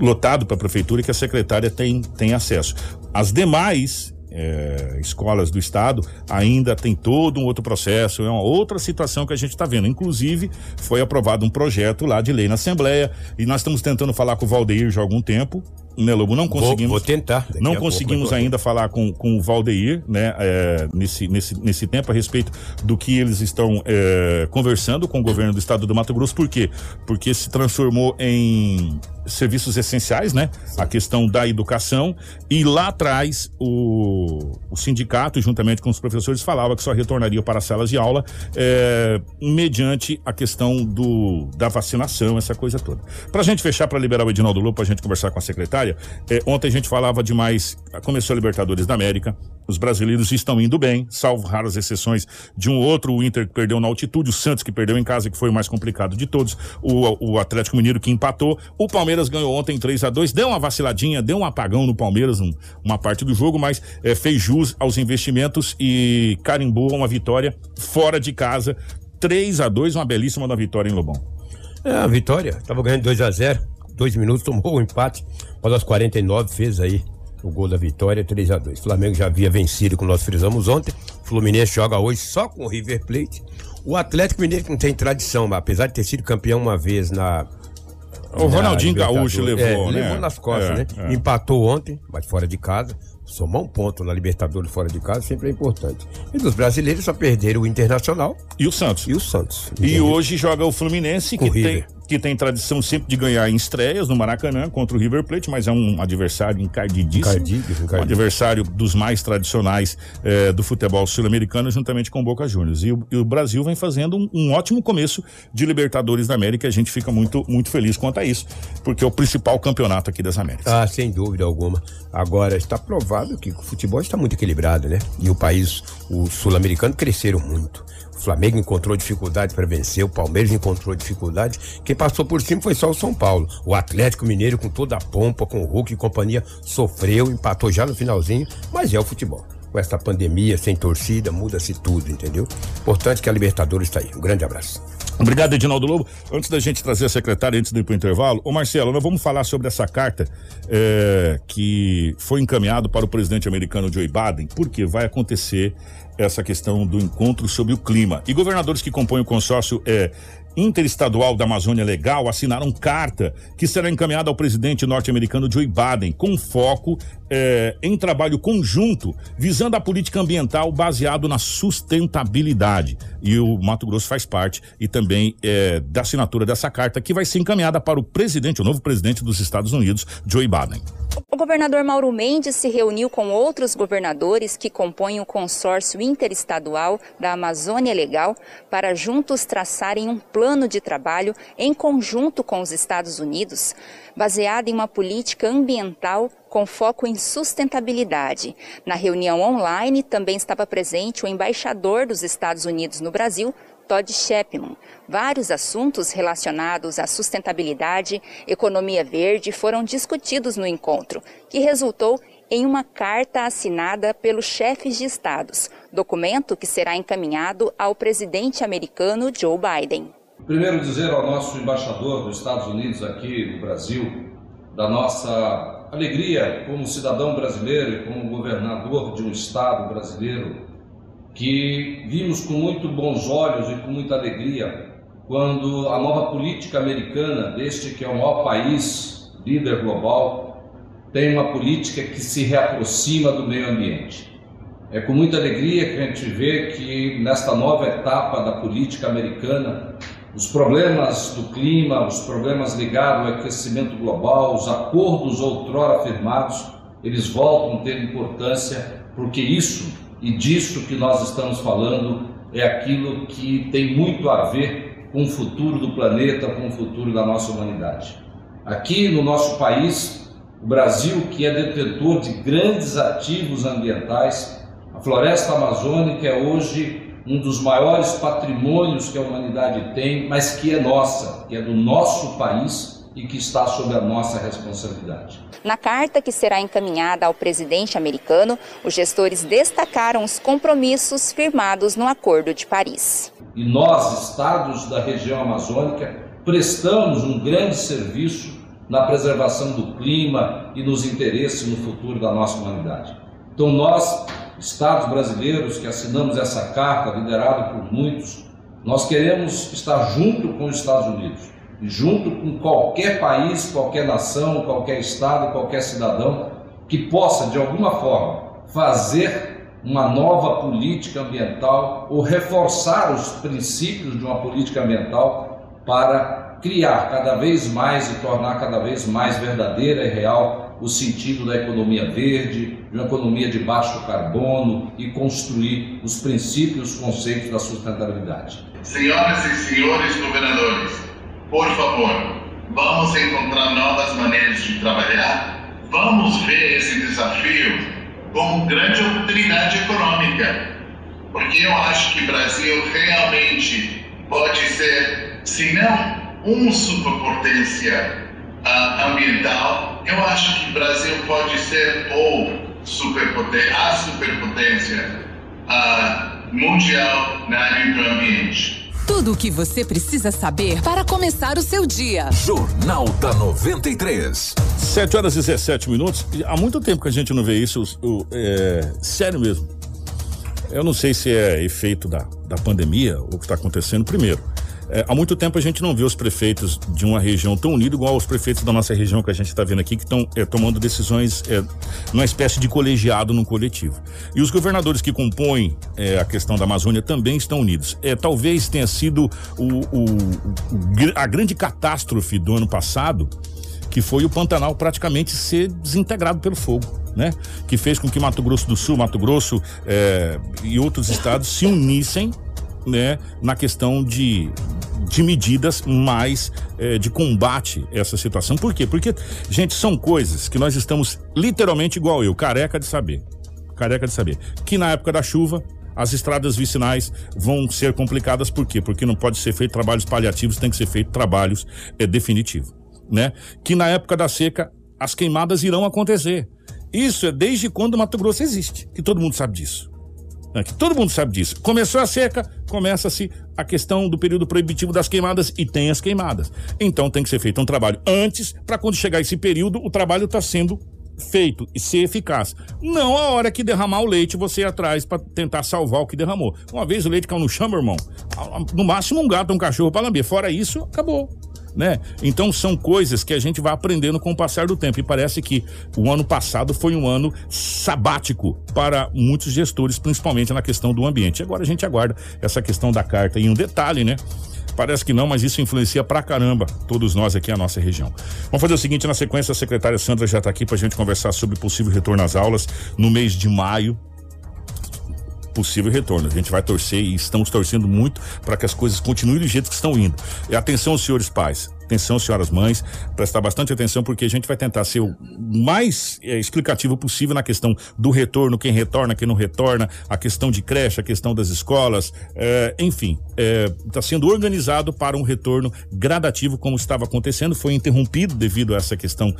Speaker 2: lotado para a prefeitura e que a secretária tem, tem acesso. As demais eh, escolas do estado ainda tem todo um outro processo, é uma outra situação que a gente está vendo. Inclusive, foi aprovado um projeto lá de lei na Assembleia e nós estamos tentando falar com o Valdeir já há algum tempo. Né, Lobo? Não
Speaker 3: Vou,
Speaker 2: conseguimos.
Speaker 3: vou tentar. Daqui
Speaker 2: Não
Speaker 3: a
Speaker 2: conseguimos ainda falar com, com o Valdeir, né, é, nesse, nesse, nesse tempo a respeito do que eles estão é, conversando com o governo do estado do Mato Grosso. Por quê? Porque se transformou em serviços essenciais, né? A questão da educação. E lá atrás, o, o sindicato, juntamente com os professores, falava que só retornaria para as salas de aula é, mediante a questão do, da vacinação, essa coisa toda. Pra gente fechar, para liberar o Edinaldo Lobo, pra gente conversar com a secretária, é, ontem a gente falava demais, começou a Libertadores da América, os brasileiros estão indo bem, salvo raras exceções de um outro, o Inter que perdeu na altitude, o Santos que perdeu em casa, que foi o mais complicado de todos, o, o Atlético Mineiro que empatou, o Palmeiras ganhou ontem 3 a 2 deu uma vaciladinha, deu um apagão no Palmeiras, um- uma parte do jogo, mas é, fez jus aos investimentos e carimbou uma vitória fora de casa, 3 a 2 uma belíssima da vitória em Lobão.
Speaker 3: É, a vitória. Tava ganhando 2 a 0 Dois minutos, tomou o empate. Mas aos 49 fez aí o gol da vitória, 3 a 2 Flamengo já havia vencido, como nós frisamos ontem. Fluminense joga hoje só com o River Plate. O Atlético Mineiro que não tem tradição, mas apesar de ter sido campeão uma vez na.
Speaker 2: O
Speaker 3: na
Speaker 2: Ronaldinho Gaúcho levou,
Speaker 3: é,
Speaker 2: né?
Speaker 3: Levou nas costas,
Speaker 2: É,
Speaker 3: né?
Speaker 2: é.
Speaker 3: Empatou ontem, mas fora de casa. Somar um ponto na Libertadores fora de casa sempre é importante. E dos brasileiros só perderam o Internacional
Speaker 2: E o Santos.
Speaker 3: e o Santos.
Speaker 2: E hoje joga o Fluminense, que
Speaker 3: o
Speaker 2: tem,
Speaker 3: River.
Speaker 2: Que tem tradição sempre de ganhar em estreias no Maracanã contra o River Plate, mas é um adversário encardidíssimo.
Speaker 3: Encardido,
Speaker 2: Um
Speaker 3: encardido.
Speaker 2: adversário dos mais tradicionais eh, do futebol sul-americano, juntamente com o Boca Juniors. E o, e o Brasil vem fazendo um, um ótimo começo de Libertadores da América. e A gente fica muito, muito feliz quanto a isso, porque é o principal campeonato aqui das Américas.
Speaker 3: Ah, sem dúvida alguma. Agora, está provado que o futebol está muito equilibrado, né? E o país, o sul-americano, cresceram muito. O Flamengo encontrou dificuldade para vencer, o Palmeiras encontrou dificuldade. Quem passou por cima foi só o São Paulo. O Atlético Mineiro, com toda a pompa, com o Hulk e companhia, sofreu, empatou já no finalzinho, mas é o futebol. Com essa pandemia, sem torcida, muda-se tudo, entendeu? Importante que a Libertadores está aí. Um grande abraço.
Speaker 2: Obrigado, Edinaldo Lobo. Antes da gente trazer a secretária, antes de ir para o intervalo, ô Marcelo, nós vamos falar sobre essa carta eh, que foi encaminhado para o presidente americano Joe Biden, porque vai acontecer essa questão do encontro sobre o clima. E governadores que compõem o consórcio eh, interestadual da Amazônia Legal assinaram carta que será encaminhada ao presidente norte-americano Joe Biden, com foco eh, em trabalho conjunto, visando a política ambiental baseado na sustentabilidade. E o Mato Grosso faz parte e também eh, da assinatura dessa carta, que vai ser encaminhada para o presidente, o novo presidente dos Estados Unidos, Joe Biden.
Speaker 5: O governador Mauro Mendes se reuniu com outros governadores que compõem o consórcio interestadual da Amazônia Legal para juntos traçarem um plano de trabalho em conjunto com os Estados Unidos, baseado em uma política ambiental com foco em sustentabilidade. Na reunião online também estava presente o embaixador dos Estados Unidos no Brasil, Todd Shepman. Vários assuntos relacionados à sustentabilidade, economia verde foram discutidos no encontro, que resultou em uma carta assinada pelos chefes de estados, documento que será encaminhado ao presidente americano Joe Biden.
Speaker 6: Primeiro, dizer ao nosso embaixador dos Estados Unidos aqui no Brasil da nossa alegria como cidadão brasileiro e como governador de um estado brasileiro que vimos com muito bons olhos e com muita alegria quando a nova política americana, deste que é o maior país líder global, tem uma política que se reaproxima do meio ambiente. É com muita alegria que a gente vê que nesta nova etapa da política americana os problemas do clima, os problemas ligados ao aquecimento global, os acordos outrora firmados, eles voltam a ter importância, porque isso e disso que nós estamos falando é aquilo que tem muito a ver com o futuro do planeta, com o futuro da nossa humanidade. Aqui no nosso país, o Brasil, que é detentor de grandes ativos ambientais, a floresta amazônica é hoje um dos maiores patrimônios que a humanidade tem, mas que é nossa, que é do nosso país e que está sob a nossa responsabilidade.
Speaker 5: Na carta que será encaminhada ao presidente americano, os gestores destacaram os compromissos firmados no Acordo de Paris.
Speaker 6: E nós, estados da região amazônica, prestamos um grande serviço na preservação do clima e nos interesses no futuro da nossa humanidade. Então, nós, estados brasileiros que assinamos essa carta, liderada por muitos, nós queremos estar junto com os Estados Unidos junto com qualquer país, qualquer nação, qualquer estado, qualquer cidadão que possa, de alguma forma, fazer uma nova política ambiental ou reforçar os princípios de uma política ambiental para criar cada vez mais e tornar cada vez mais verdadeira e real o sentido da economia verde, de uma economia de baixo carbono e construir os princípios, os conceitos da sustentabilidade.
Speaker 7: Senhoras e senhores governadores, por favor, vamos encontrar novas maneiras de trabalhar. Vamos ver esse desafio como grande oportunidade econômica, porque eu acho que o Brasil realmente pode ser, se não uma superpotência uh, ambiental, eu acho que o Brasil pode ser ou superpotência, a superpotência uh, mundial na área do ambiente.
Speaker 4: Tudo o que você precisa saber para começar o seu dia.
Speaker 1: Jornal da 93.
Speaker 2: 7 horas e 17 minutos. Há muito tempo que a gente não vê isso. O, é, sério mesmo. Eu não sei se é efeito da, da pandemia ou o que está acontecendo. Primeiro, é, há muito tempo a gente não vê os prefeitos de uma região tão unidos igual os prefeitos da nossa região que a gente está vendo aqui, que estão é, tomando decisões é, numa espécie de colegiado no coletivo. E os governadores que compõem é, a questão da Amazônia também estão unidos. É, talvez tenha sido o, o, o, a grande catástrofe do ano passado, que foi o Pantanal praticamente ser desintegrado pelo fogo. Né? Que fez com que Mato Grosso do Sul, Mato Grosso é, e outros estados se unissem né, na questão de, de medidas mais é, de combate a essa situação. Por quê? Porque, gente, são coisas que nós estamos literalmente igual eu, careca de saber. Careca de saber. Que na época da chuva, as estradas vicinais vão ser complicadas, por quê? Porque não pode ser feito trabalhos paliativos, tem que ser feito trabalhos é, definitivos, né? Que na época da seca, as queimadas irão acontecer. Isso é desde quando o Mato Grosso existe, que todo mundo sabe disso. Que todo mundo sabe disso. Começou a seca, começa-se a questão do período proibitivo das queimadas e tem as queimadas. Então tem que ser feito um trabalho antes, para quando chegar esse período, o trabalho está sendo feito e ser eficaz. Não a hora que derramar o leite, você ir atrás para tentar salvar o que derramou. Uma vez o leite caiu no chão, meu irmão. No máximo um gato, um cachorro para lamber. Fora isso, acabou né? Então são coisas que a gente vai aprendendo com o passar do tempo. E parece que o ano passado foi um ano sabático para muitos gestores, principalmente na questão do ambiente. Agora a gente aguarda essa questão da carta. E um detalhe, né? Parece que não, mas isso influencia pra caramba todos nós aqui a nossa região. Vamos fazer o seguinte, na sequência a secretária Sandra já está aqui para a gente conversar sobre possível retorno às aulas no mês de maio possível retorno. A gente vai torcer e estamos torcendo muito para que as coisas continuem do jeito que estão indo. E atenção, senhores pais. Atenção, senhoras mães, prestar bastante atenção, porque a gente vai tentar ser o mais é, explicativo possível na questão do retorno, quem retorna, quem não retorna, a questão de creche, a questão das escolas, é, enfim, está é, sendo organizado para um retorno gradativo, como estava acontecendo, foi interrompido devido a essa questão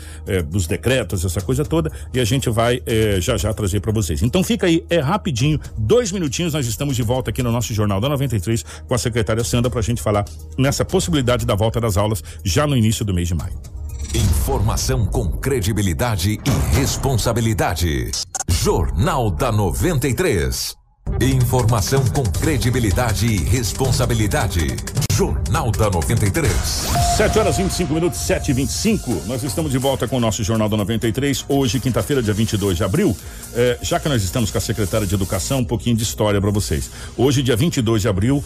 Speaker 2: dos decretos, essa coisa toda, e a gente vai já já trazer para vocês. Então fica aí, é rapidinho, dois minutinhos, nós estamos de volta aqui no nosso Jornal da 93 com a secretária Sandra para a gente falar nessa possibilidade da volta das aulas já no início do mês de maio.
Speaker 1: Informação com credibilidade e responsabilidade. Jornal da 93. Informação com credibilidade e responsabilidade. Jornal da 93.
Speaker 2: 7 horas 25 minutos, 7 e 25 Nós estamos de volta com o nosso Jornal da 93. Hoje, quinta-feira, dia 22 de abril. É, já que nós estamos com a secretária de Educação, um pouquinho de história para vocês. Hoje, dia 22 de abril,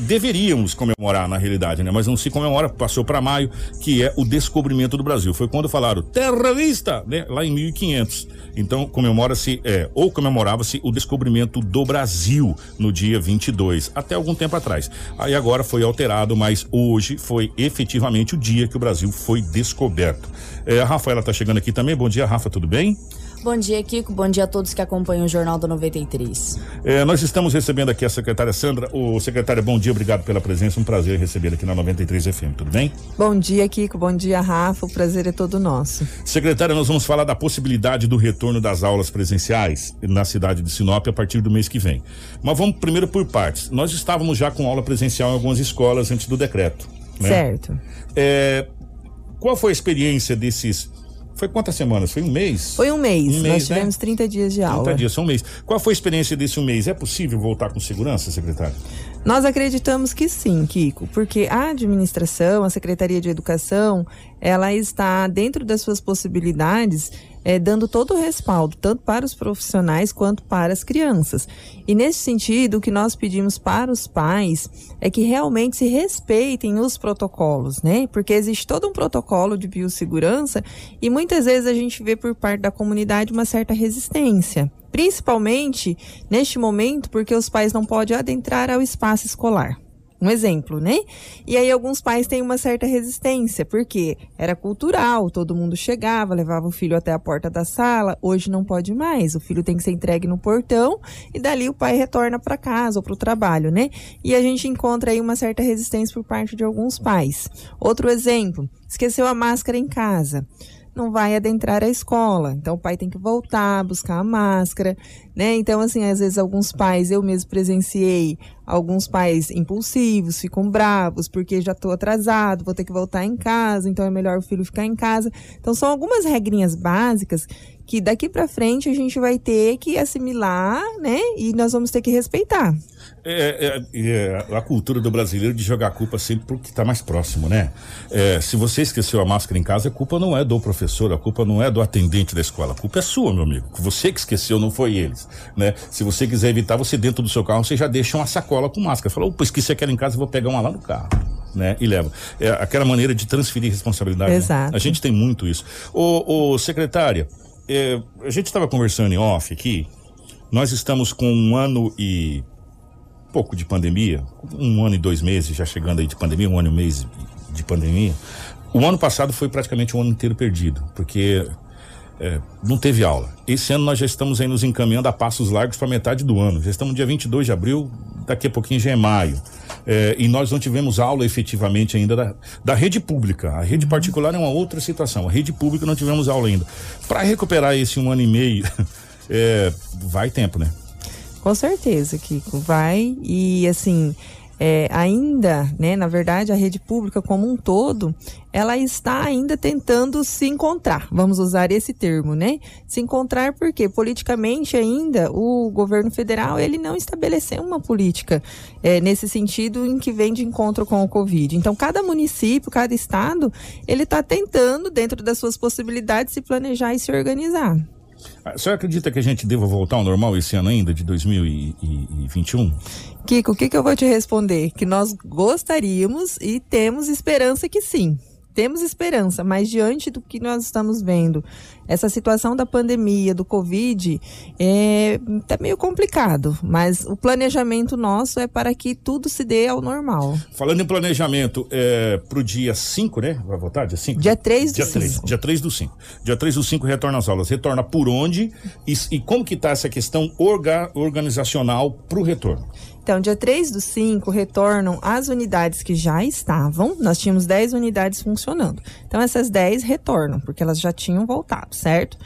Speaker 2: deveríamos comemorar na realidade, né? Mas não se comemora, passou para maio, que é o descobrimento do Brasil. Foi quando falaram Terra Vista, né? Lá em 1500. Então comemora-se, é, ou comemorava-se o descobrimento do Brasil no dia 22, até algum tempo atrás. Aí agora foi alterado, mas hoje foi efetivamente o dia que o Brasil foi descoberto. É, a Rafaela tá chegando aqui também. Bom dia, Rafa, tudo bem?
Speaker 8: Bom dia, Kiko. Bom dia a todos que acompanham o Jornal da 93.
Speaker 2: É, nós estamos recebendo aqui a secretária Sandra. O secretário, bom dia, obrigado pela presença. Um prazer receber aqui na 93 FM, tudo bem?
Speaker 9: Bom dia, Kiko. Bom dia, Rafa. O prazer é todo nosso.
Speaker 2: Secretária, nós vamos falar da possibilidade do retorno das aulas presenciais na cidade de Sinop a partir do mês que vem. Mas vamos primeiro por partes. Nós estávamos já com aula presencial em algumas escolas antes do decreto. Né?
Speaker 9: Certo.
Speaker 2: É, qual foi a experiência desses foi quantas semanas? Foi um mês?
Speaker 9: Foi um mês.
Speaker 2: Um mês
Speaker 9: Nós tivemos
Speaker 2: né?
Speaker 9: 30 dias de
Speaker 2: 30
Speaker 9: aula.
Speaker 2: dias, são um mês. Qual foi a experiência desse um mês? É possível voltar com segurança, secretário?
Speaker 9: Nós acreditamos que sim, Kiko, porque a administração, a Secretaria de Educação, ela está dentro das suas possibilidades, é, dando todo o respaldo, tanto para os profissionais quanto para as crianças. E nesse sentido, o que nós pedimos para os pais é que realmente se respeitem os protocolos, né? Porque existe todo um protocolo de biossegurança e muitas vezes a gente vê por parte da comunidade uma certa resistência. Principalmente neste momento, porque os pais não podem adentrar ao espaço escolar. Um exemplo, né? E aí alguns pais têm uma certa resistência, porque era cultural, todo mundo chegava, levava o filho até a porta da sala, hoje não pode mais, o filho tem que ser entregue no portão e dali o pai retorna para casa ou para o trabalho, né? E a gente encontra aí uma certa resistência por parte de alguns pais. Outro exemplo, esqueceu a máscara em casa não vai adentrar a escola. Então o pai tem que voltar, buscar a máscara, né? Então assim, às vezes alguns pais, eu mesmo presenciei, alguns pais impulsivos, ficam bravos porque já estou atrasado, vou ter que voltar em casa, então é melhor o filho ficar em casa. Então são algumas regrinhas básicas que daqui para frente a gente vai ter que assimilar, né? E nós vamos ter que respeitar.
Speaker 2: É, é, é, a cultura do brasileiro de jogar a culpa sempre porque está mais próximo, né? É, se você esqueceu a máscara em casa, a culpa não é do professor, a culpa não é do atendente da escola, a culpa é sua, meu amigo. Você que esqueceu, não foi eles, né? Se você quiser evitar, você dentro do seu carro, você já deixa uma sacola com máscara. Fala, opa, esqueci aquela em casa, vou pegar uma lá no carro. Né? E leva. É aquela maneira de transferir responsabilidade.
Speaker 9: Exato.
Speaker 2: Né? A gente tem muito isso. Ô, ô secretária, é, a gente estava conversando em off aqui. Nós estamos com um ano e pouco de pandemia, um ano e dois meses já chegando aí de pandemia, um ano e um mês de pandemia. O ano passado foi praticamente um ano inteiro perdido, porque é, não teve aula. Esse ano nós já estamos aí nos encaminhando a passos largos para metade do ano. Já estamos no dia 22 de abril, daqui a pouquinho já é maio. É, e nós não tivemos aula efetivamente ainda da, da rede pública. A rede particular é uma outra situação. A rede pública não tivemos aula ainda. Para recuperar esse um ano e meio, é, vai tempo, né?
Speaker 9: Com certeza, Kiko, vai e assim, é, ainda, né, na verdade, a rede pública como um todo, ela está ainda tentando se encontrar, vamos usar esse termo, né? Se encontrar porque politicamente ainda o governo federal ele não estabeleceu uma política é, nesse sentido em que vem de encontro com o Covid. Então, cada município, cada estado, ele está tentando, dentro das suas possibilidades, se planejar e se organizar.
Speaker 2: A senhora acredita que a gente deva voltar ao normal esse ano ainda, de 2021?
Speaker 9: Kiko, o que, que eu vou te responder? Que nós gostaríamos e temos esperança que sim. Temos esperança, mas diante do que nós estamos vendo, essa situação da pandemia, do Covid, é tá meio complicado, mas o planejamento nosso é para que tudo se dê ao normal.
Speaker 2: Falando em planejamento, é, pro dia 5, né? Vai votar? Dia 5?
Speaker 9: Dia 3 do
Speaker 2: dia 3,
Speaker 9: 5.
Speaker 2: Dia 3 do 5. Dia 3 do 5 retorna às aulas. Retorna por onde? E, e como que tá essa questão orga, organizacional pro retorno?
Speaker 9: Então, dia 3 do 5 retornam as unidades que já estavam. Nós tínhamos 10 unidades funcionando. Então, essas 10 retornam, porque elas já tinham voltado, certo?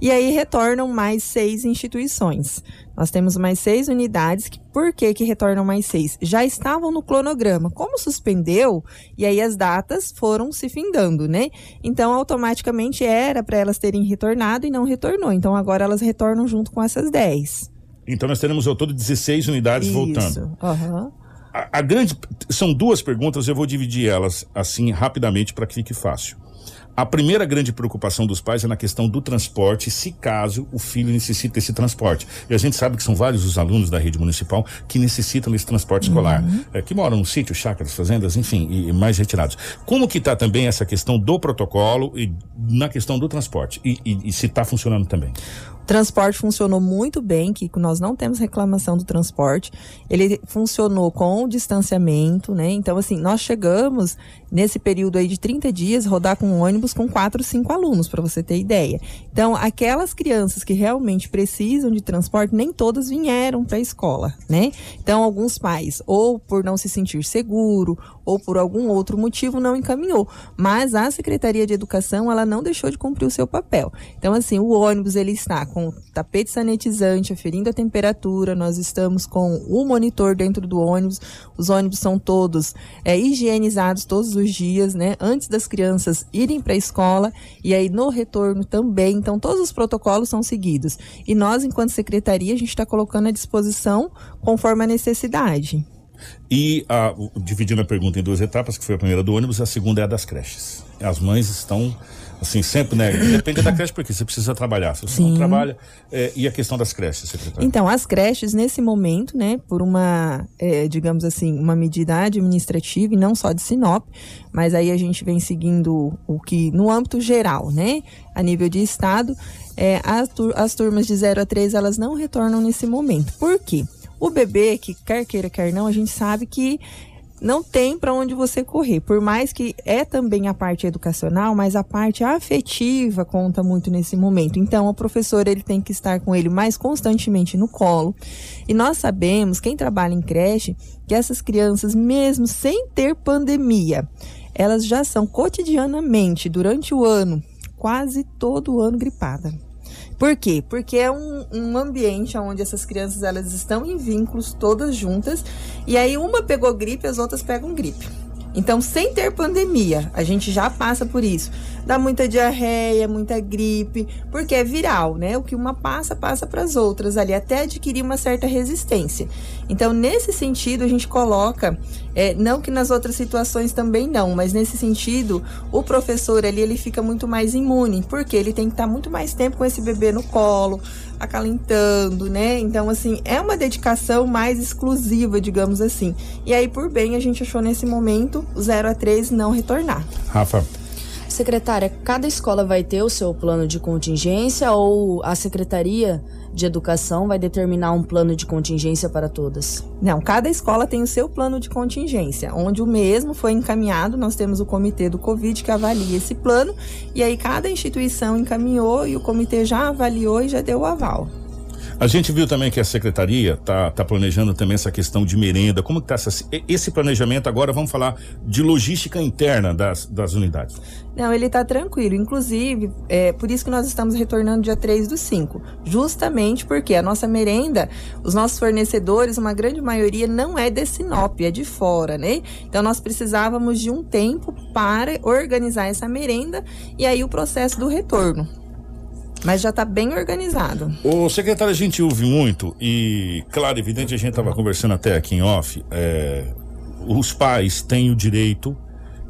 Speaker 9: E aí retornam mais seis instituições. Nós temos mais seis unidades. Que, por que, que retornam mais seis? Já estavam no cronograma. Como suspendeu, e aí as datas foram se findando, né? Então, automaticamente era para elas terem retornado e não retornou. Então, agora elas retornam junto com essas 10.
Speaker 2: Então nós teremos ao todo 16 unidades
Speaker 9: Isso.
Speaker 2: voltando.
Speaker 9: Aham.
Speaker 2: A, a grande. São duas perguntas, eu vou dividir elas assim rapidamente para que fique fácil. A primeira grande preocupação dos pais é na questão do transporte, se caso o filho necessita esse transporte. E a gente sabe que são vários os alunos da rede municipal que necessitam desse transporte escolar, é, que moram no sítio, chácaras, fazendas, enfim, e, e mais retirados. Como que está também essa questão do protocolo e na questão do transporte? E, e, e se está funcionando também?
Speaker 9: transporte funcionou muito bem, que nós não temos reclamação do transporte. Ele funcionou com o distanciamento, né? Então, assim, nós chegamos nesse período aí de 30 dias rodar com um ônibus com quatro, cinco alunos, para você ter ideia. Então, aquelas crianças que realmente precisam de transporte, nem todas vieram para a escola, né? Então, alguns pais, ou por não se sentir seguro, ou por algum outro motivo, não encaminhou. Mas a Secretaria de Educação, ela não deixou de cumprir o seu papel. Então, assim, o ônibus, ele está com tapete sanitizante, aferindo a temperatura, nós estamos com o monitor dentro do ônibus, os ônibus são todos é, higienizados todos os dias, né? Antes das crianças irem para a escola e aí no retorno também. Então, todos os protocolos são seguidos. E nós, enquanto secretaria, a gente está colocando à disposição conforme a necessidade.
Speaker 2: E a, dividindo a pergunta em duas etapas, que foi a primeira do ônibus, a segunda é a das creches. As mães estão assim, sempre, né? Depende da creche, porque você precisa trabalhar. Se você Sim. não trabalha. É, e a questão das creches, secretário?
Speaker 9: Então, as creches, nesse momento, né, por uma, é, digamos assim, uma medida administrativa, e não só de Sinop, mas aí a gente vem seguindo o que, no âmbito geral, né? A nível de estado, é, as, as turmas de 0 a 3, elas não retornam nesse momento. Por quê? O bebê, que quer queira, quer não, a gente sabe que não tem para onde você correr. Por mais que é também a parte educacional, mas a parte afetiva conta muito nesse momento. Então, o professor ele tem que estar com ele mais constantemente no colo. E nós sabemos, quem trabalha em creche, que essas crianças, mesmo sem ter pandemia, elas já são cotidianamente, durante o ano, quase todo o ano gripada. Por quê? Porque é um, um ambiente onde essas crianças elas estão em vínculos todas juntas e aí uma pegou gripe, as outras pegam gripe. Então, sem ter pandemia, a gente já passa por isso. Dá muita diarreia, muita gripe, porque é viral, né? O que uma passa, passa para as outras ali, até adquirir uma certa resistência. Então, nesse sentido, a gente coloca, é, não que nas outras situações também não, mas nesse sentido, o professor ali, ele fica muito mais imune, porque ele tem que estar muito mais tempo com esse bebê no colo, acalentando, né? Então, assim, é uma dedicação mais exclusiva, digamos assim. E aí, por bem, a gente achou nesse momento, 0 a 3 não retornar.
Speaker 2: Rafa.
Speaker 8: Secretária, cada escola vai ter o seu plano de contingência ou a Secretaria de Educação vai determinar um plano de contingência para todas?
Speaker 9: Não, cada escola tem o seu plano de contingência, onde o mesmo foi encaminhado. Nós temos o comitê do Covid que avalia esse plano, e aí cada instituição encaminhou e o comitê já avaliou e já deu o aval.
Speaker 2: A gente viu também que a secretaria está tá planejando também essa questão de merenda. Como está esse planejamento agora? Vamos falar de logística interna das, das unidades.
Speaker 9: Não, ele está tranquilo. Inclusive, é por isso que nós estamos retornando dia 3 do 5. Justamente porque a nossa merenda, os nossos fornecedores, uma grande maioria não é de Sinop, é de fora, né? Então nós precisávamos de um tempo para organizar essa merenda e aí o processo do retorno. Mas já está bem organizado.
Speaker 2: O secretário, a gente ouve muito e, claro, evidente, a gente estava conversando até aqui em off. É, os pais têm o direito,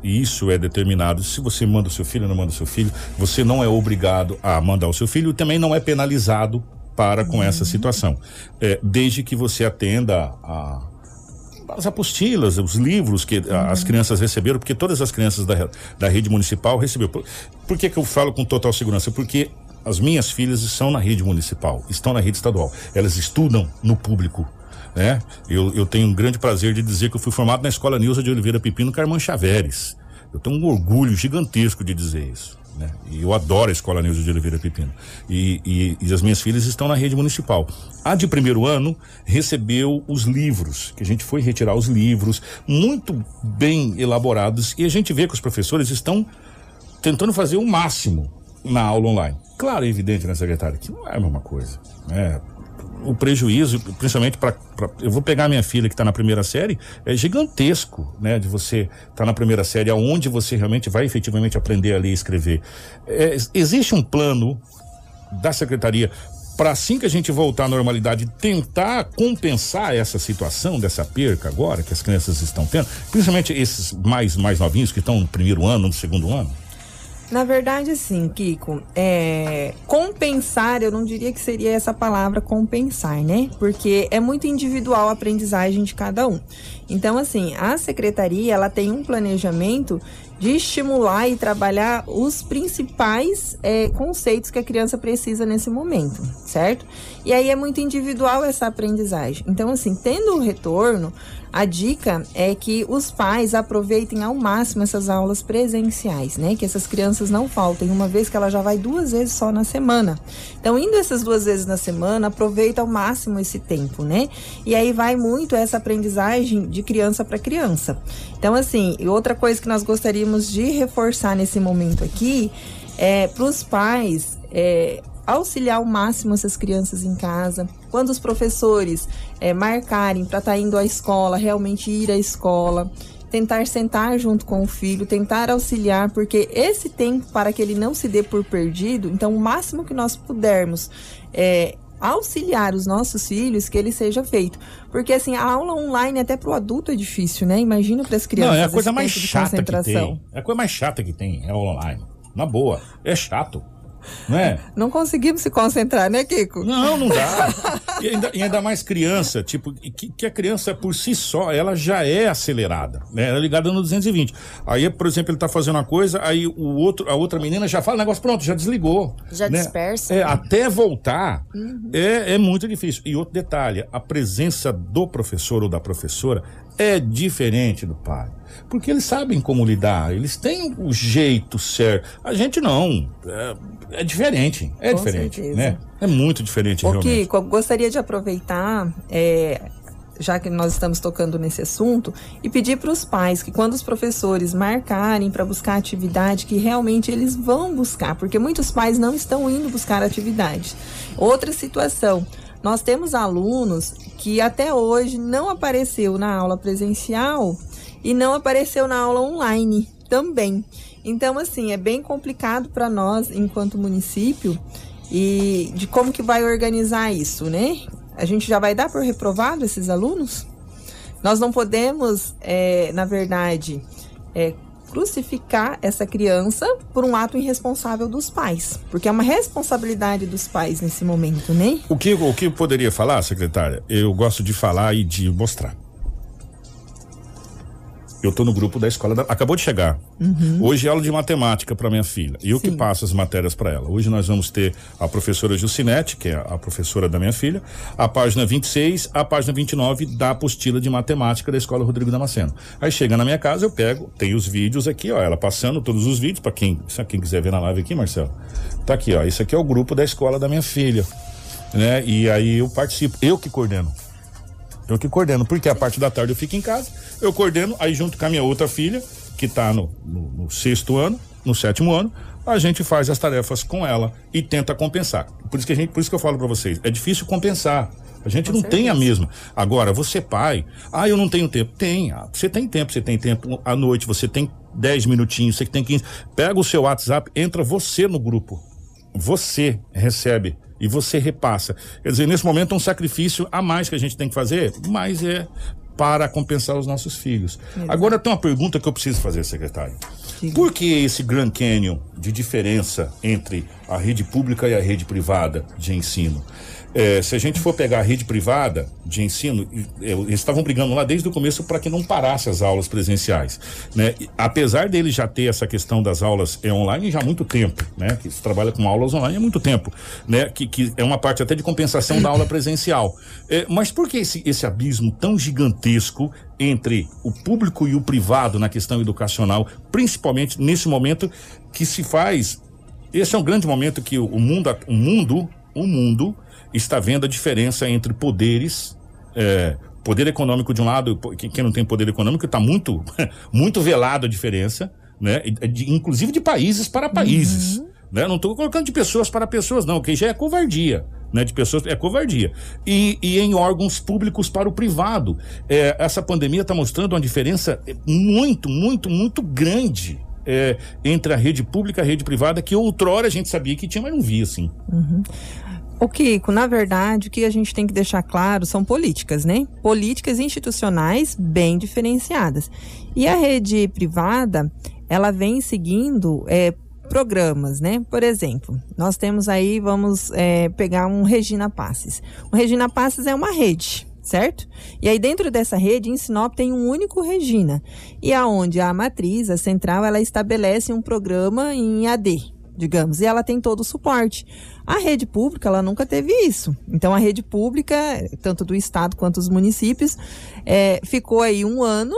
Speaker 2: e isso é determinado. Se você manda o seu filho ou não manda o seu filho, você não é obrigado a mandar o seu filho e também não é penalizado para com uhum. essa situação. É, desde que você atenda a, as apostilas, os livros que uhum. as crianças receberam, porque todas as crianças da, da rede municipal receberam. Por, por que, que eu falo com total segurança? Porque as minhas filhas estão na rede municipal, estão na rede estadual. Elas estudam no público. Né? Eu, eu tenho um grande prazer de dizer que eu fui formado na Escola Nilza de Oliveira Pepino Carmã Chaveres. Eu tenho um orgulho gigantesco de dizer isso. Né? E eu adoro a Escola Nilza de Oliveira Pepino. E, e, e, as minhas filhas estão na rede municipal. A de primeiro ano recebeu os livros, que a gente foi retirar os livros, muito bem elaborados, e a gente vê que os professores estão tentando fazer o máximo na aula online. Claro, é evidente, né, secretária, que não é a mesma coisa. Né? O prejuízo, principalmente para. Eu vou pegar minha filha que está na primeira série, é gigantesco, né? De você estar tá na primeira série, aonde você realmente vai efetivamente aprender a ler e escrever. É, existe um plano da secretaria para assim que a gente voltar à normalidade, tentar compensar essa situação dessa perca agora que as crianças estão tendo, principalmente esses mais mais novinhos que estão no primeiro ano, no segundo ano?
Speaker 9: Na verdade, sim, Kiko. É, compensar, eu não diria que seria essa palavra compensar, né? Porque é muito individual a aprendizagem de cada um. Então, assim, a secretaria ela tem um planejamento de estimular e trabalhar os principais é, conceitos que a criança precisa nesse momento, certo? E aí é muito individual essa aprendizagem. Então, assim, tendo o retorno, a dica é que os pais aproveitem ao máximo essas aulas presenciais, né? Que essas crianças não faltem, uma vez que ela já vai duas vezes só na semana. Então, indo essas duas vezes na semana, aproveita ao máximo esse tempo, né? E aí vai muito essa aprendizagem de criança para criança. Então, assim, outra coisa que nós gostaríamos de reforçar nesse momento aqui é para os pais é, auxiliar ao máximo essas crianças em casa. Quando os professores é, marcarem para estar tá indo à escola, realmente ir à escola. Tentar sentar junto com o filho, tentar auxiliar, porque esse tempo para que ele não se dê por perdido, então o máximo que nós pudermos é, auxiliar os nossos filhos que ele seja feito. Porque assim, a aula online até para o adulto é difícil, né? Imagina para as crianças.
Speaker 2: Não, é a coisa mais chata que tem. É a coisa mais chata que tem, é online. Na boa, é chato. Não é?
Speaker 9: Não conseguimos se concentrar, né, Kiko?
Speaker 2: Não, não dá. E ainda, e ainda mais criança, tipo, que, que, a criança por si só, ela já é acelerada, né? Ela é ligada no 220. Aí, por exemplo, ele tá fazendo uma coisa, aí o outro, a outra menina já fala, negócio pronto, já desligou.
Speaker 8: Já
Speaker 2: né?
Speaker 8: dispersa.
Speaker 2: É, até voltar uhum. é, é muito difícil. E outro detalhe, a presença do professor ou da professora é diferente do pai. Porque eles sabem como lidar, eles têm o jeito certo. A gente não. É, é diferente. É Com diferente. Certeza. Né? É muito diferente,
Speaker 9: o
Speaker 2: realmente.
Speaker 9: Kiko, gostaria de aproveitar. É, já que nós estamos tocando nesse assunto, e pedir para os pais que quando os professores marcarem para buscar atividade, que realmente eles vão buscar, porque muitos pais não estão indo buscar atividade. Outra situação, nós temos alunos que até hoje não apareceu na aula presencial e não apareceu na aula online também. Então, assim, é bem complicado para nós, enquanto município, e de como que vai organizar isso, né? A gente já vai dar por reprovado esses alunos? Nós não podemos, é, na verdade, é, crucificar essa criança por um ato irresponsável dos pais, porque é uma responsabilidade dos pais nesse momento, né?
Speaker 2: O que o que eu poderia falar, secretária? Eu gosto de falar e de mostrar. Eu tô no grupo da escola da, acabou de chegar. Uhum. Hoje é aula de matemática para minha filha. E eu Sim. que passo as matérias para ela. Hoje nós vamos ter a professora Jucinete, que é a professora da minha filha, a página 26, a página 29 da apostila de matemática da escola Rodrigo Damasceno. Aí chega na minha casa, eu pego, tem os vídeos aqui, ó, ela passando todos os vídeos para quem, quem quiser ver na live aqui, Marcelo. Tá aqui, ó, isso aqui é o grupo da escola da minha filha, né? E aí eu participo, eu que coordeno. Eu que coordeno, porque a parte da tarde eu fico em casa, eu coordeno, aí junto com a minha outra filha, que está no, no, no sexto ano, no sétimo ano, a gente faz as tarefas com ela e tenta compensar. Por isso que a gente, por isso que eu falo para vocês, é difícil compensar. A gente com não certeza. tem a mesma. Agora, você pai, ah, eu não tenho tempo. Tem, ah, você tem tempo, você tem tempo à noite, você tem 10 minutinhos, você tem 15. Pega o seu WhatsApp, entra você no grupo. Você recebe e você repassa. Quer dizer, nesse momento é um sacrifício a mais que a gente tem que fazer, mas é para compensar os nossos filhos. Agora tem uma pergunta que eu preciso fazer, secretário. Por que esse Grand Canyon de diferença entre a rede pública e a rede privada de ensino? É, se a gente for pegar a rede privada de ensino, eles estavam brigando lá desde o começo para que não parasse as aulas presenciais, né? Apesar dele já ter essa questão das aulas é, online já há muito tempo, né? Que se trabalha com aulas online há muito tempo, né? Que, que é uma parte até de compensação da aula presencial. É, mas por que esse, esse abismo tão gigantesco entre o público e o privado na questão educacional, principalmente nesse momento que se faz esse é um grande momento que o mundo, o mundo, o mundo está vendo a diferença entre poderes, é, poder econômico de um lado, quem não tem poder econômico está muito, muito velado a diferença, né? De, inclusive de países para países. Uhum. Né? Não estou colocando de pessoas para pessoas, não, que já é covardia. Né, de pessoas é covardia e, e em órgãos públicos para o privado é, essa pandemia está mostrando uma diferença muito muito muito grande é, entre a rede pública e a rede privada que outrora a gente sabia que tinha mas não via assim
Speaker 9: uhum. O Kiko, na verdade, o que a gente tem que deixar claro são políticas, né? Políticas institucionais bem diferenciadas. E a rede privada, ela vem seguindo é, programas, né? Por exemplo, nós temos aí, vamos é, pegar um Regina Passes. O Regina Passes é uma rede, certo? E aí dentro dessa rede, em Sinop tem um único Regina. E aonde a matriz, a central, ela estabelece um programa em AD, digamos, e ela tem todo o suporte. A rede pública, ela nunca teve isso. Então, a rede pública, tanto do Estado quanto dos municípios, é, ficou aí um ano,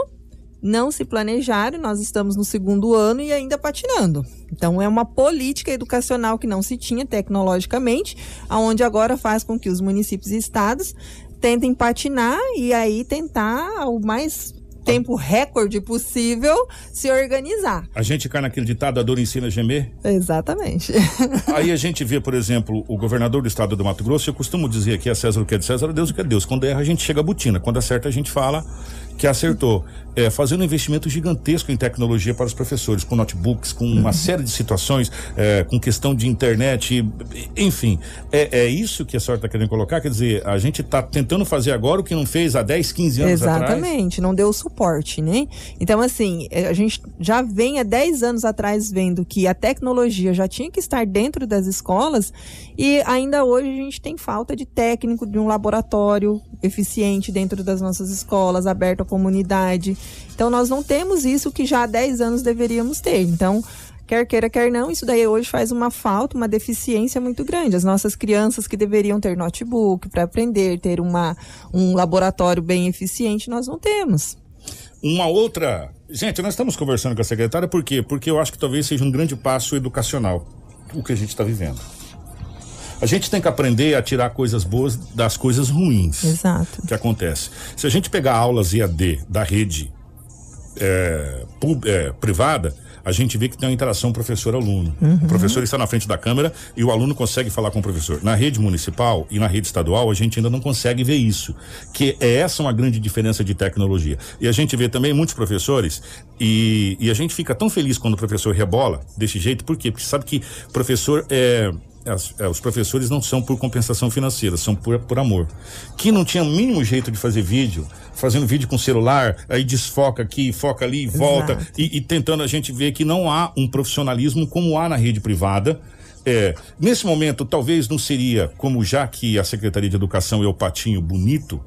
Speaker 9: não se planejaram, nós estamos no segundo ano e ainda patinando. Então, é uma política educacional que não se tinha tecnologicamente, aonde agora faz com que os municípios e estados tentem patinar e aí tentar o mais tempo recorde possível se organizar.
Speaker 2: A gente cai naquele ditado, a dor ensina a gemer?
Speaker 9: Exatamente.
Speaker 2: Aí a gente vê, por exemplo, o governador do estado do Mato Grosso, eu costumo dizer aqui a César o que é de César, a Deus o que é de Deus. Quando erra, a gente chega a butina. Quando acerta, a gente fala que acertou. É, fazendo um investimento gigantesco em tecnologia para os professores, com notebooks, com uma série de situações, é, com questão de internet, enfim. É, é isso que a senhora está querendo colocar? Quer dizer, a gente está tentando fazer agora o que não fez há 10, 15 anos atrás?
Speaker 9: Exatamente, não deu suporte, né? Então, assim, é, a gente já vem há 10 anos atrás vendo que a tecnologia já tinha que estar dentro das escolas e ainda hoje a gente tem falta de técnico, de um laboratório eficiente dentro das nossas escolas, aberto à comunidade. Então, nós não temos isso que já há 10 anos deveríamos ter. Então, quer queira, quer não, isso daí hoje faz uma falta, uma deficiência muito grande. As nossas crianças que deveriam ter notebook para aprender, ter uma, um laboratório bem eficiente, nós não temos.
Speaker 2: Uma outra. Gente, nós estamos conversando com a secretária por quê? Porque eu acho que talvez seja um grande passo educacional o que a gente está vivendo. A gente tem que aprender a tirar coisas boas das coisas ruins.
Speaker 9: Exato.
Speaker 2: Que acontece. Se a gente pegar aulas EAD da rede é, pub, é, privada, a gente vê que tem uma interação professor-aluno.
Speaker 9: Uhum.
Speaker 2: O professor está na frente da câmera e o aluno consegue falar com o professor. Na rede municipal e na rede estadual, a gente ainda não consegue ver isso. Que é essa uma grande diferença de tecnologia. E a gente vê também muitos professores e, e a gente fica tão feliz quando o professor rebola desse jeito, por quê? Porque sabe que professor é as, é, os professores não são por compensação financeira, são por, por amor. Que não tinha o mínimo jeito de fazer vídeo, fazendo vídeo com celular, aí desfoca aqui, foca ali, volta, e, e, tentando a gente ver que não há um profissionalismo como há na rede privada. É, nesse momento, talvez não seria como já que a Secretaria de Educação é o patinho bonito,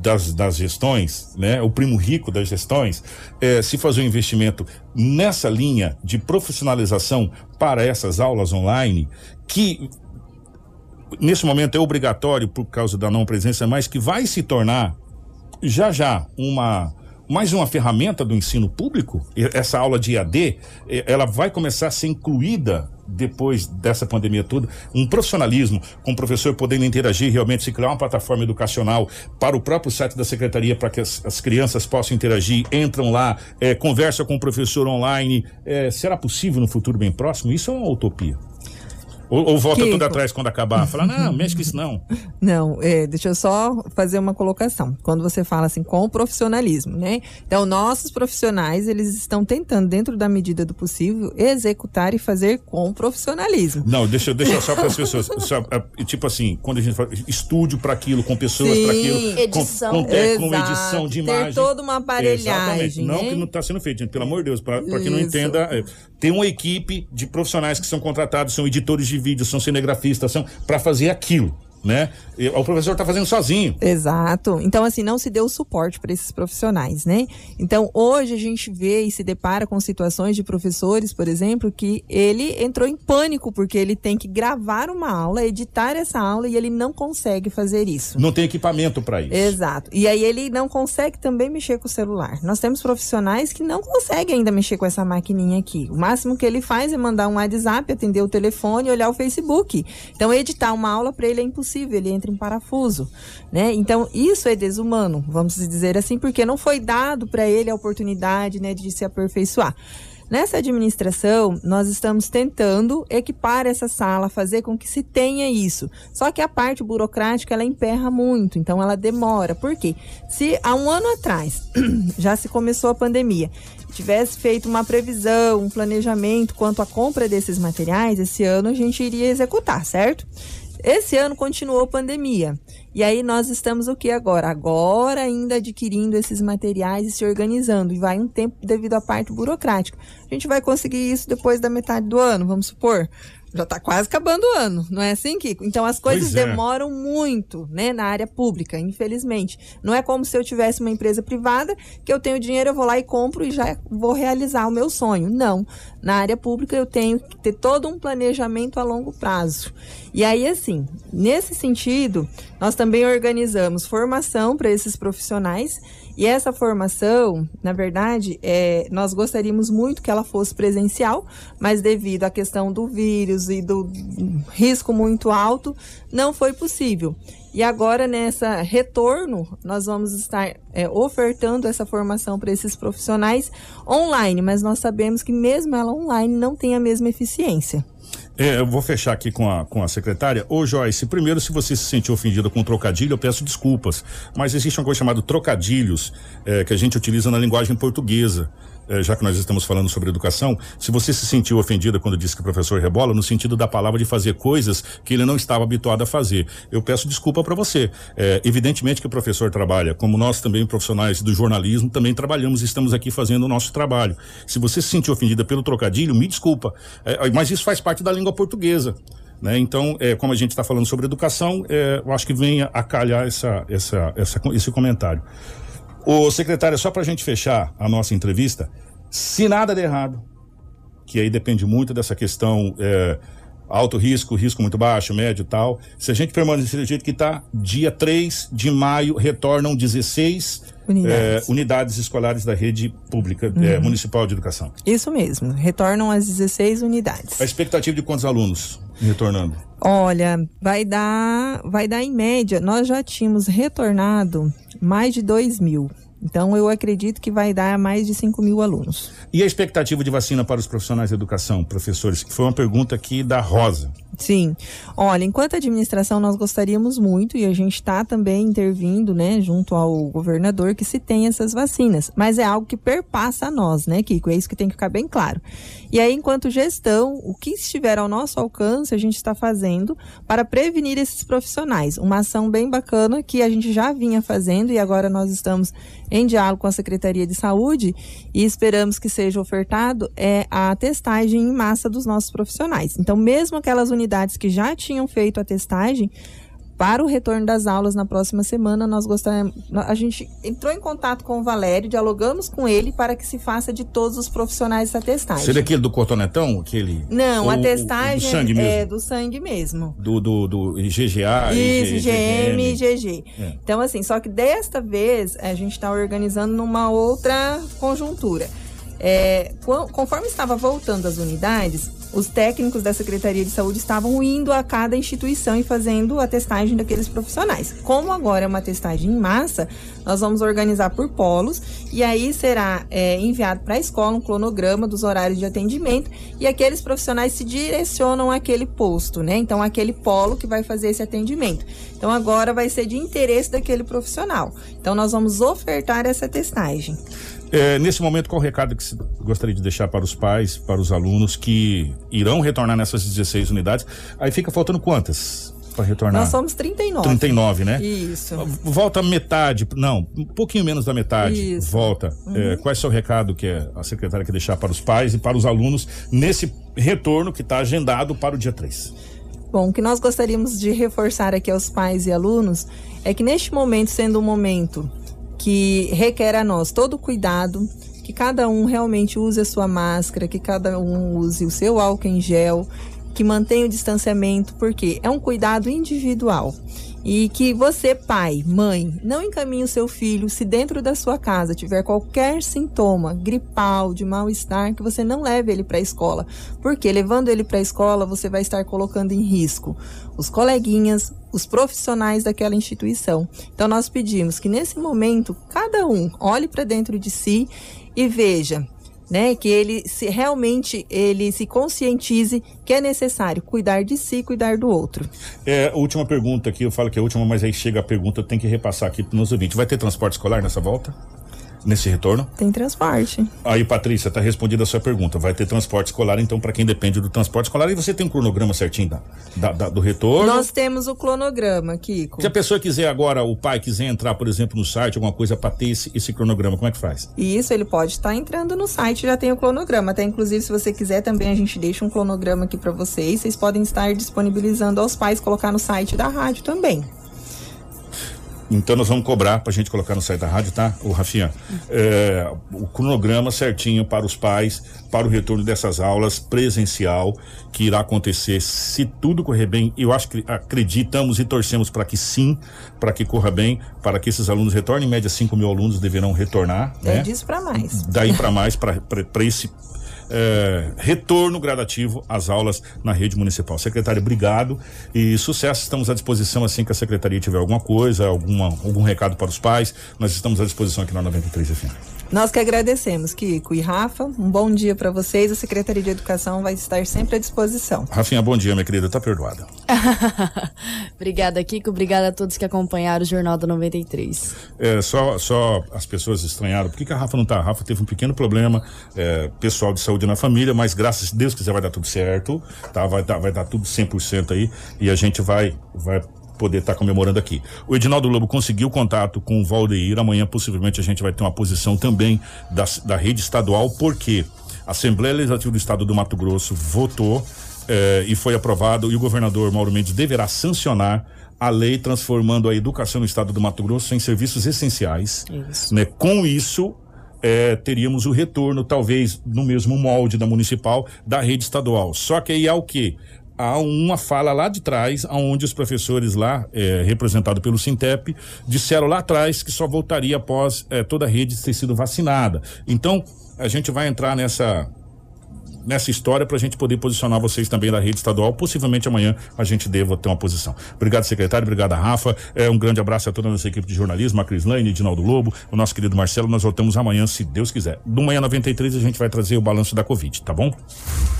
Speaker 2: das, das gestões, né, o primo rico das gestões, é, se fazer um investimento nessa linha de profissionalização para essas aulas online, que nesse momento é obrigatório por causa da não presença, mas que vai se tornar já já uma mais uma ferramenta do ensino público, essa aula de IAD, ela vai começar a ser incluída depois dessa pandemia toda, um profissionalismo com o professor podendo interagir realmente, se criar uma plataforma educacional para o próprio site da secretaria para que as, as, crianças possam interagir, entram lá, é, conversa com o professor online. É, será possível no futuro bem próximo? Isso é uma utopia. Ou, ou volta Kiko. tudo atrás quando acabar? Fala, não, mexe com isso não.
Speaker 9: Não, é, deixa eu só fazer uma colocação. Quando você fala assim, com o profissionalismo, né? Então, nossos profissionais, eles estão tentando, dentro da medida do possível, executar e fazer com profissionalismo.
Speaker 2: Não, deixa, deixa só para as pessoas. Só, tipo assim, quando a gente fala estúdio para aquilo, com pessoas para aquilo,
Speaker 8: edição.
Speaker 2: com, com, é, com edição de imagem.
Speaker 9: Ter toda uma aparelhagem. Exatamente.
Speaker 2: Não
Speaker 9: né?
Speaker 2: que não está sendo feito, gente, pelo amor de Deus, para quem não entenda, é, tem uma equipe de profissionais que são contratados, são editores de vídeo, são cinegrafistas, são para fazer aquilo né? O professor está fazendo sozinho.
Speaker 9: Exato. Então, assim, não se deu suporte para esses profissionais, né? Então, hoje a gente vê e se depara com situações de professores, por exemplo, que ele entrou em pânico porque ele tem que gravar uma aula, editar essa aula e ele não consegue fazer isso.
Speaker 2: Não tem equipamento para isso.
Speaker 9: Exato. E aí ele não consegue também mexer com o celular. Nós temos profissionais que não conseguem ainda mexer com essa maquininha aqui. O máximo que ele faz é mandar um WhatsApp, atender o telefone e olhar o Facebook. Então, editar uma aula para ele é impossível impossível, ele entra em parafuso, né? Então, isso é desumano, vamos dizer assim, porque não foi dado para ele a oportunidade, né, de se aperfeiçoar. Nessa administração, nós estamos tentando equipar essa sala, fazer com que se tenha isso. Só que a parte burocrática, ela emperra muito, então ela demora. Por quê? Se há um ano atrás já se começou a pandemia, tivesse feito uma previsão, um planejamento quanto à compra desses materiais, esse ano a gente iria executar, certo? Esse ano continuou pandemia. E aí nós estamos o que agora? Agora ainda adquirindo esses materiais e se organizando. E vai um tempo devido à parte burocrática. A gente vai conseguir isso depois da metade do ano, vamos supor. Já está quase acabando o ano, não é assim, Kiko? Então as coisas
Speaker 2: é.
Speaker 9: demoram muito, né, na área pública, infelizmente. Não é como se eu tivesse uma empresa privada que eu tenho dinheiro, eu vou lá e compro e já vou realizar o meu sonho. Não. Na área pública eu tenho que ter todo um planejamento a longo prazo. E aí, assim, nesse sentido, nós também organizamos formação para esses profissionais e essa formação, na verdade, é, nós gostaríamos muito que ela fosse presencial, mas devido à questão do vírus e do risco muito alto, não foi possível. E agora, nessa retorno, nós vamos estar é, ofertando essa formação para esses profissionais online, mas nós sabemos que mesmo ela online não tem a mesma eficiência.
Speaker 2: É, eu vou fechar aqui com a, com a secretária. Ô, Joyce, primeiro, se você se sentiu ofendida com trocadilho, eu peço desculpas. Mas existe uma coisa chamada trocadilhos, é, que a gente utiliza na linguagem portuguesa. É, já que nós estamos falando sobre educação, se você se sentiu ofendida quando disse que o professor rebola, no sentido da palavra de fazer coisas que ele não estava habituado a fazer, eu peço desculpa para você. É, evidentemente que o professor trabalha, como nós também profissionais do jornalismo também trabalhamos e estamos aqui fazendo o nosso trabalho. Se você se sentiu ofendida pelo trocadilho, me desculpa, é, mas isso faz parte da língua portuguesa. Né? Então, é, como a gente está falando sobre educação, é, eu acho que venha a calhar essa, essa, essa, esse comentário. O secretário, só para a gente fechar a nossa entrevista, se nada der errado, que aí depende muito dessa questão é, alto risco, risco muito baixo, médio e tal, se a gente permanecer do jeito que está, dia 3 de maio retornam 16
Speaker 9: Unidades.
Speaker 2: é, unidades escolares da rede pública é,
Speaker 9: Uhum.
Speaker 2: municipal de educação.
Speaker 9: Isso mesmo, retornam as 16 unidades.
Speaker 2: A expectativa de quantos alunos retornando?
Speaker 9: Olha, vai dar, vai dar em média, nós já tínhamos retornado mais de 2 mil. Então eu acredito que vai dar mais de 5 mil alunos.
Speaker 2: E a expectativa de vacina para os profissionais de educação, professores? Que foi uma pergunta aqui da Rosa.
Speaker 9: Sim. Olha, enquanto administração, nós gostaríamos muito, e a gente está também intervindo, né, junto ao governador, que se tenha essas vacinas. Mas é algo que perpassa a nós, né, Kiko? É isso que tem que ficar bem claro. E aí, enquanto gestão, o que estiver ao nosso alcance, a gente está fazendo para prevenir esses profissionais. Uma ação bem bacana que a gente já vinha fazendo e agora nós estamos em diálogo com a Secretaria de Saúde e esperamos que seja ofertado é a testagem em massa dos nossos profissionais. Então, mesmo aquelas unidades que já tinham feito a testagem, para o retorno das aulas na próxima semana, nós gostaríamos. A gente entrou em contato com o Valério, dialogamos com ele para que se faça de todos os profissionais essa testagem.
Speaker 2: Seria aquele do cotonetão? Aquele,
Speaker 9: Não,
Speaker 2: ou
Speaker 9: a testagem
Speaker 2: do sangue mesmo?
Speaker 9: é do sangue mesmo.
Speaker 2: Do, do, do GGA
Speaker 9: Isso,
Speaker 2: e
Speaker 9: GM e GG.
Speaker 2: É.
Speaker 9: Então, assim, só que desta vez a gente está organizando numa outra conjuntura. É, conforme estava voltando as unidades, os técnicos da Secretaria de Saúde estavam indo a cada instituição e fazendo a testagem daqueles profissionais. Como agora é uma testagem em massa, nós vamos organizar por polos e aí será é, enviado para a escola um cronograma dos horários de atendimento e aqueles profissionais se direcionam àquele posto, né? Então, aquele polo que vai fazer esse atendimento. Então, agora vai ser de interesse daquele profissional. Então, nós vamos ofertar essa testagem.
Speaker 2: É, nesse momento, qual o recado que gostaria de deixar para os pais, para os alunos que irão retornar nessas 16 unidades? Aí fica faltando quantas para retornar?
Speaker 9: Nós somos 39.
Speaker 2: 39, né?
Speaker 9: Isso.
Speaker 2: Volta metade, não, um pouquinho menos da metade.
Speaker 9: Isso.
Speaker 2: Volta.
Speaker 9: Uhum.
Speaker 2: É, qual é o seu recado que a secretária quer deixar para os pais e para os alunos nesse retorno que está agendado para o dia 3?
Speaker 9: Bom, o que nós gostaríamos de reforçar aqui aos pais e alunos é que neste momento, sendo um momento que requer a nós todo o cuidado, que cada um realmente use a sua máscara, que cada um use o seu álcool em gel, que mantenha o distanciamento, porque é um cuidado individual. E que você, pai, mãe, não encaminhe o seu filho se dentro da sua casa tiver qualquer sintoma gripal, de mal-estar, que você não leve ele para a escola. Porque levando ele para a escola, você vai estar colocando em risco os coleguinhas, os profissionais daquela instituição. Então nós pedimos que nesse momento cada um olhe para dentro de si e veja né, que ele se realmente ele se conscientize que é necessário cuidar de si, cuidar do outro.
Speaker 2: É, última pergunta aqui, eu falo que é a última, mas aí chega a pergunta, eu tenho que repassar aqui para os ouvintes. Vai ter transporte escolar nessa volta? Nesse retorno?
Speaker 9: Tem transporte.
Speaker 2: Aí, Patrícia, tá respondida a sua pergunta. Vai ter transporte escolar, então, para quem depende do transporte escolar, e você tem um cronograma certinho da, da- da- do retorno?
Speaker 9: Nós temos o cronograma, Kiko.
Speaker 2: Se a pessoa quiser agora, o pai quiser entrar, por exemplo, no site, alguma coisa para ter esse, esse cronograma, como é que faz?
Speaker 9: Isso ele pode estar entrando no site, já tem o cronograma. Até inclusive, se você quiser também, a gente deixa um cronograma aqui para vocês. Vocês podem estar disponibilizando aos pais, colocar no site da rádio também.
Speaker 2: Então nós vamos cobrar pra gente colocar no site da rádio, tá? O Rafinha, é, o cronograma certinho para os pais, para o retorno dessas aulas presencial que irá acontecer se tudo correr bem. Eu acho que acreditamos e torcemos para que sim, para que corra bem, para que esses alunos retornem. Em média, 5 mil alunos deverão retornar, né?
Speaker 9: disso para mais.
Speaker 2: daí para mais, para esse é, retorno gradativo às aulas na rede municipal. Secretário, obrigado e sucesso. Estamos à disposição assim que a secretaria tiver alguma coisa, alguma, algum recado para os pais. Nós estamos à disposição aqui na 93 FM.
Speaker 9: Nós que agradecemos, Kiko e Rafa. Um bom dia para vocês. A Secretaria de Educação vai estar sempre à disposição.
Speaker 2: Rafinha, bom dia, minha querida. Tá perdoada.
Speaker 8: Obrigada, Kiko. Obrigada a todos que acompanharam o Jornal da 93.
Speaker 2: É, só, só as pessoas estranharam. Por que, que a Rafa não tá? A Rafa teve um pequeno problema é, pessoal de saúde na família, mas graças a Deus quiser vai dar tudo certo, tá? Vai dar, vai dar tudo 100% aí e a gente vai, vai poder estar comemorando aqui. O Edinaldo Lobo conseguiu contato com o Valdeir. Amanhã, possivelmente, a gente vai ter uma posição também da, da rede estadual, porque a Assembleia Legislativa do Estado do Mato Grosso votou eh, e foi aprovado, e o governador Mauro Mendes deverá sancionar a lei transformando a educação no estado do Mato Grosso em serviços essenciais.
Speaker 8: Isso.
Speaker 2: Né? Com isso, eh, teríamos o retorno, talvez no mesmo molde da municipal, da rede estadual. Só que aí há o quê? Há uma fala lá de trás, onde os professores lá, eh, representados pelo Sintep, disseram lá atrás que só voltaria após eh, toda a rede ter sido vacinada. Então, a gente vai entrar nessa nessa história para a gente poder posicionar vocês também da rede estadual. Possivelmente amanhã a gente deva ter uma posição. Obrigado, secretário. Obrigado, Rafa. É, um grande abraço a toda a nossa equipe de jornalismo, a Cris Lane, Edinaldo Lobo, o nosso querido Marcelo. Nós voltamos amanhã, se Deus quiser. Do Manhã 93 a gente vai trazer o balanço da Covid, tá bom?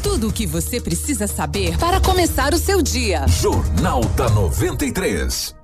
Speaker 4: Tudo o que você precisa saber para começar o seu dia.
Speaker 1: Jornal da 93.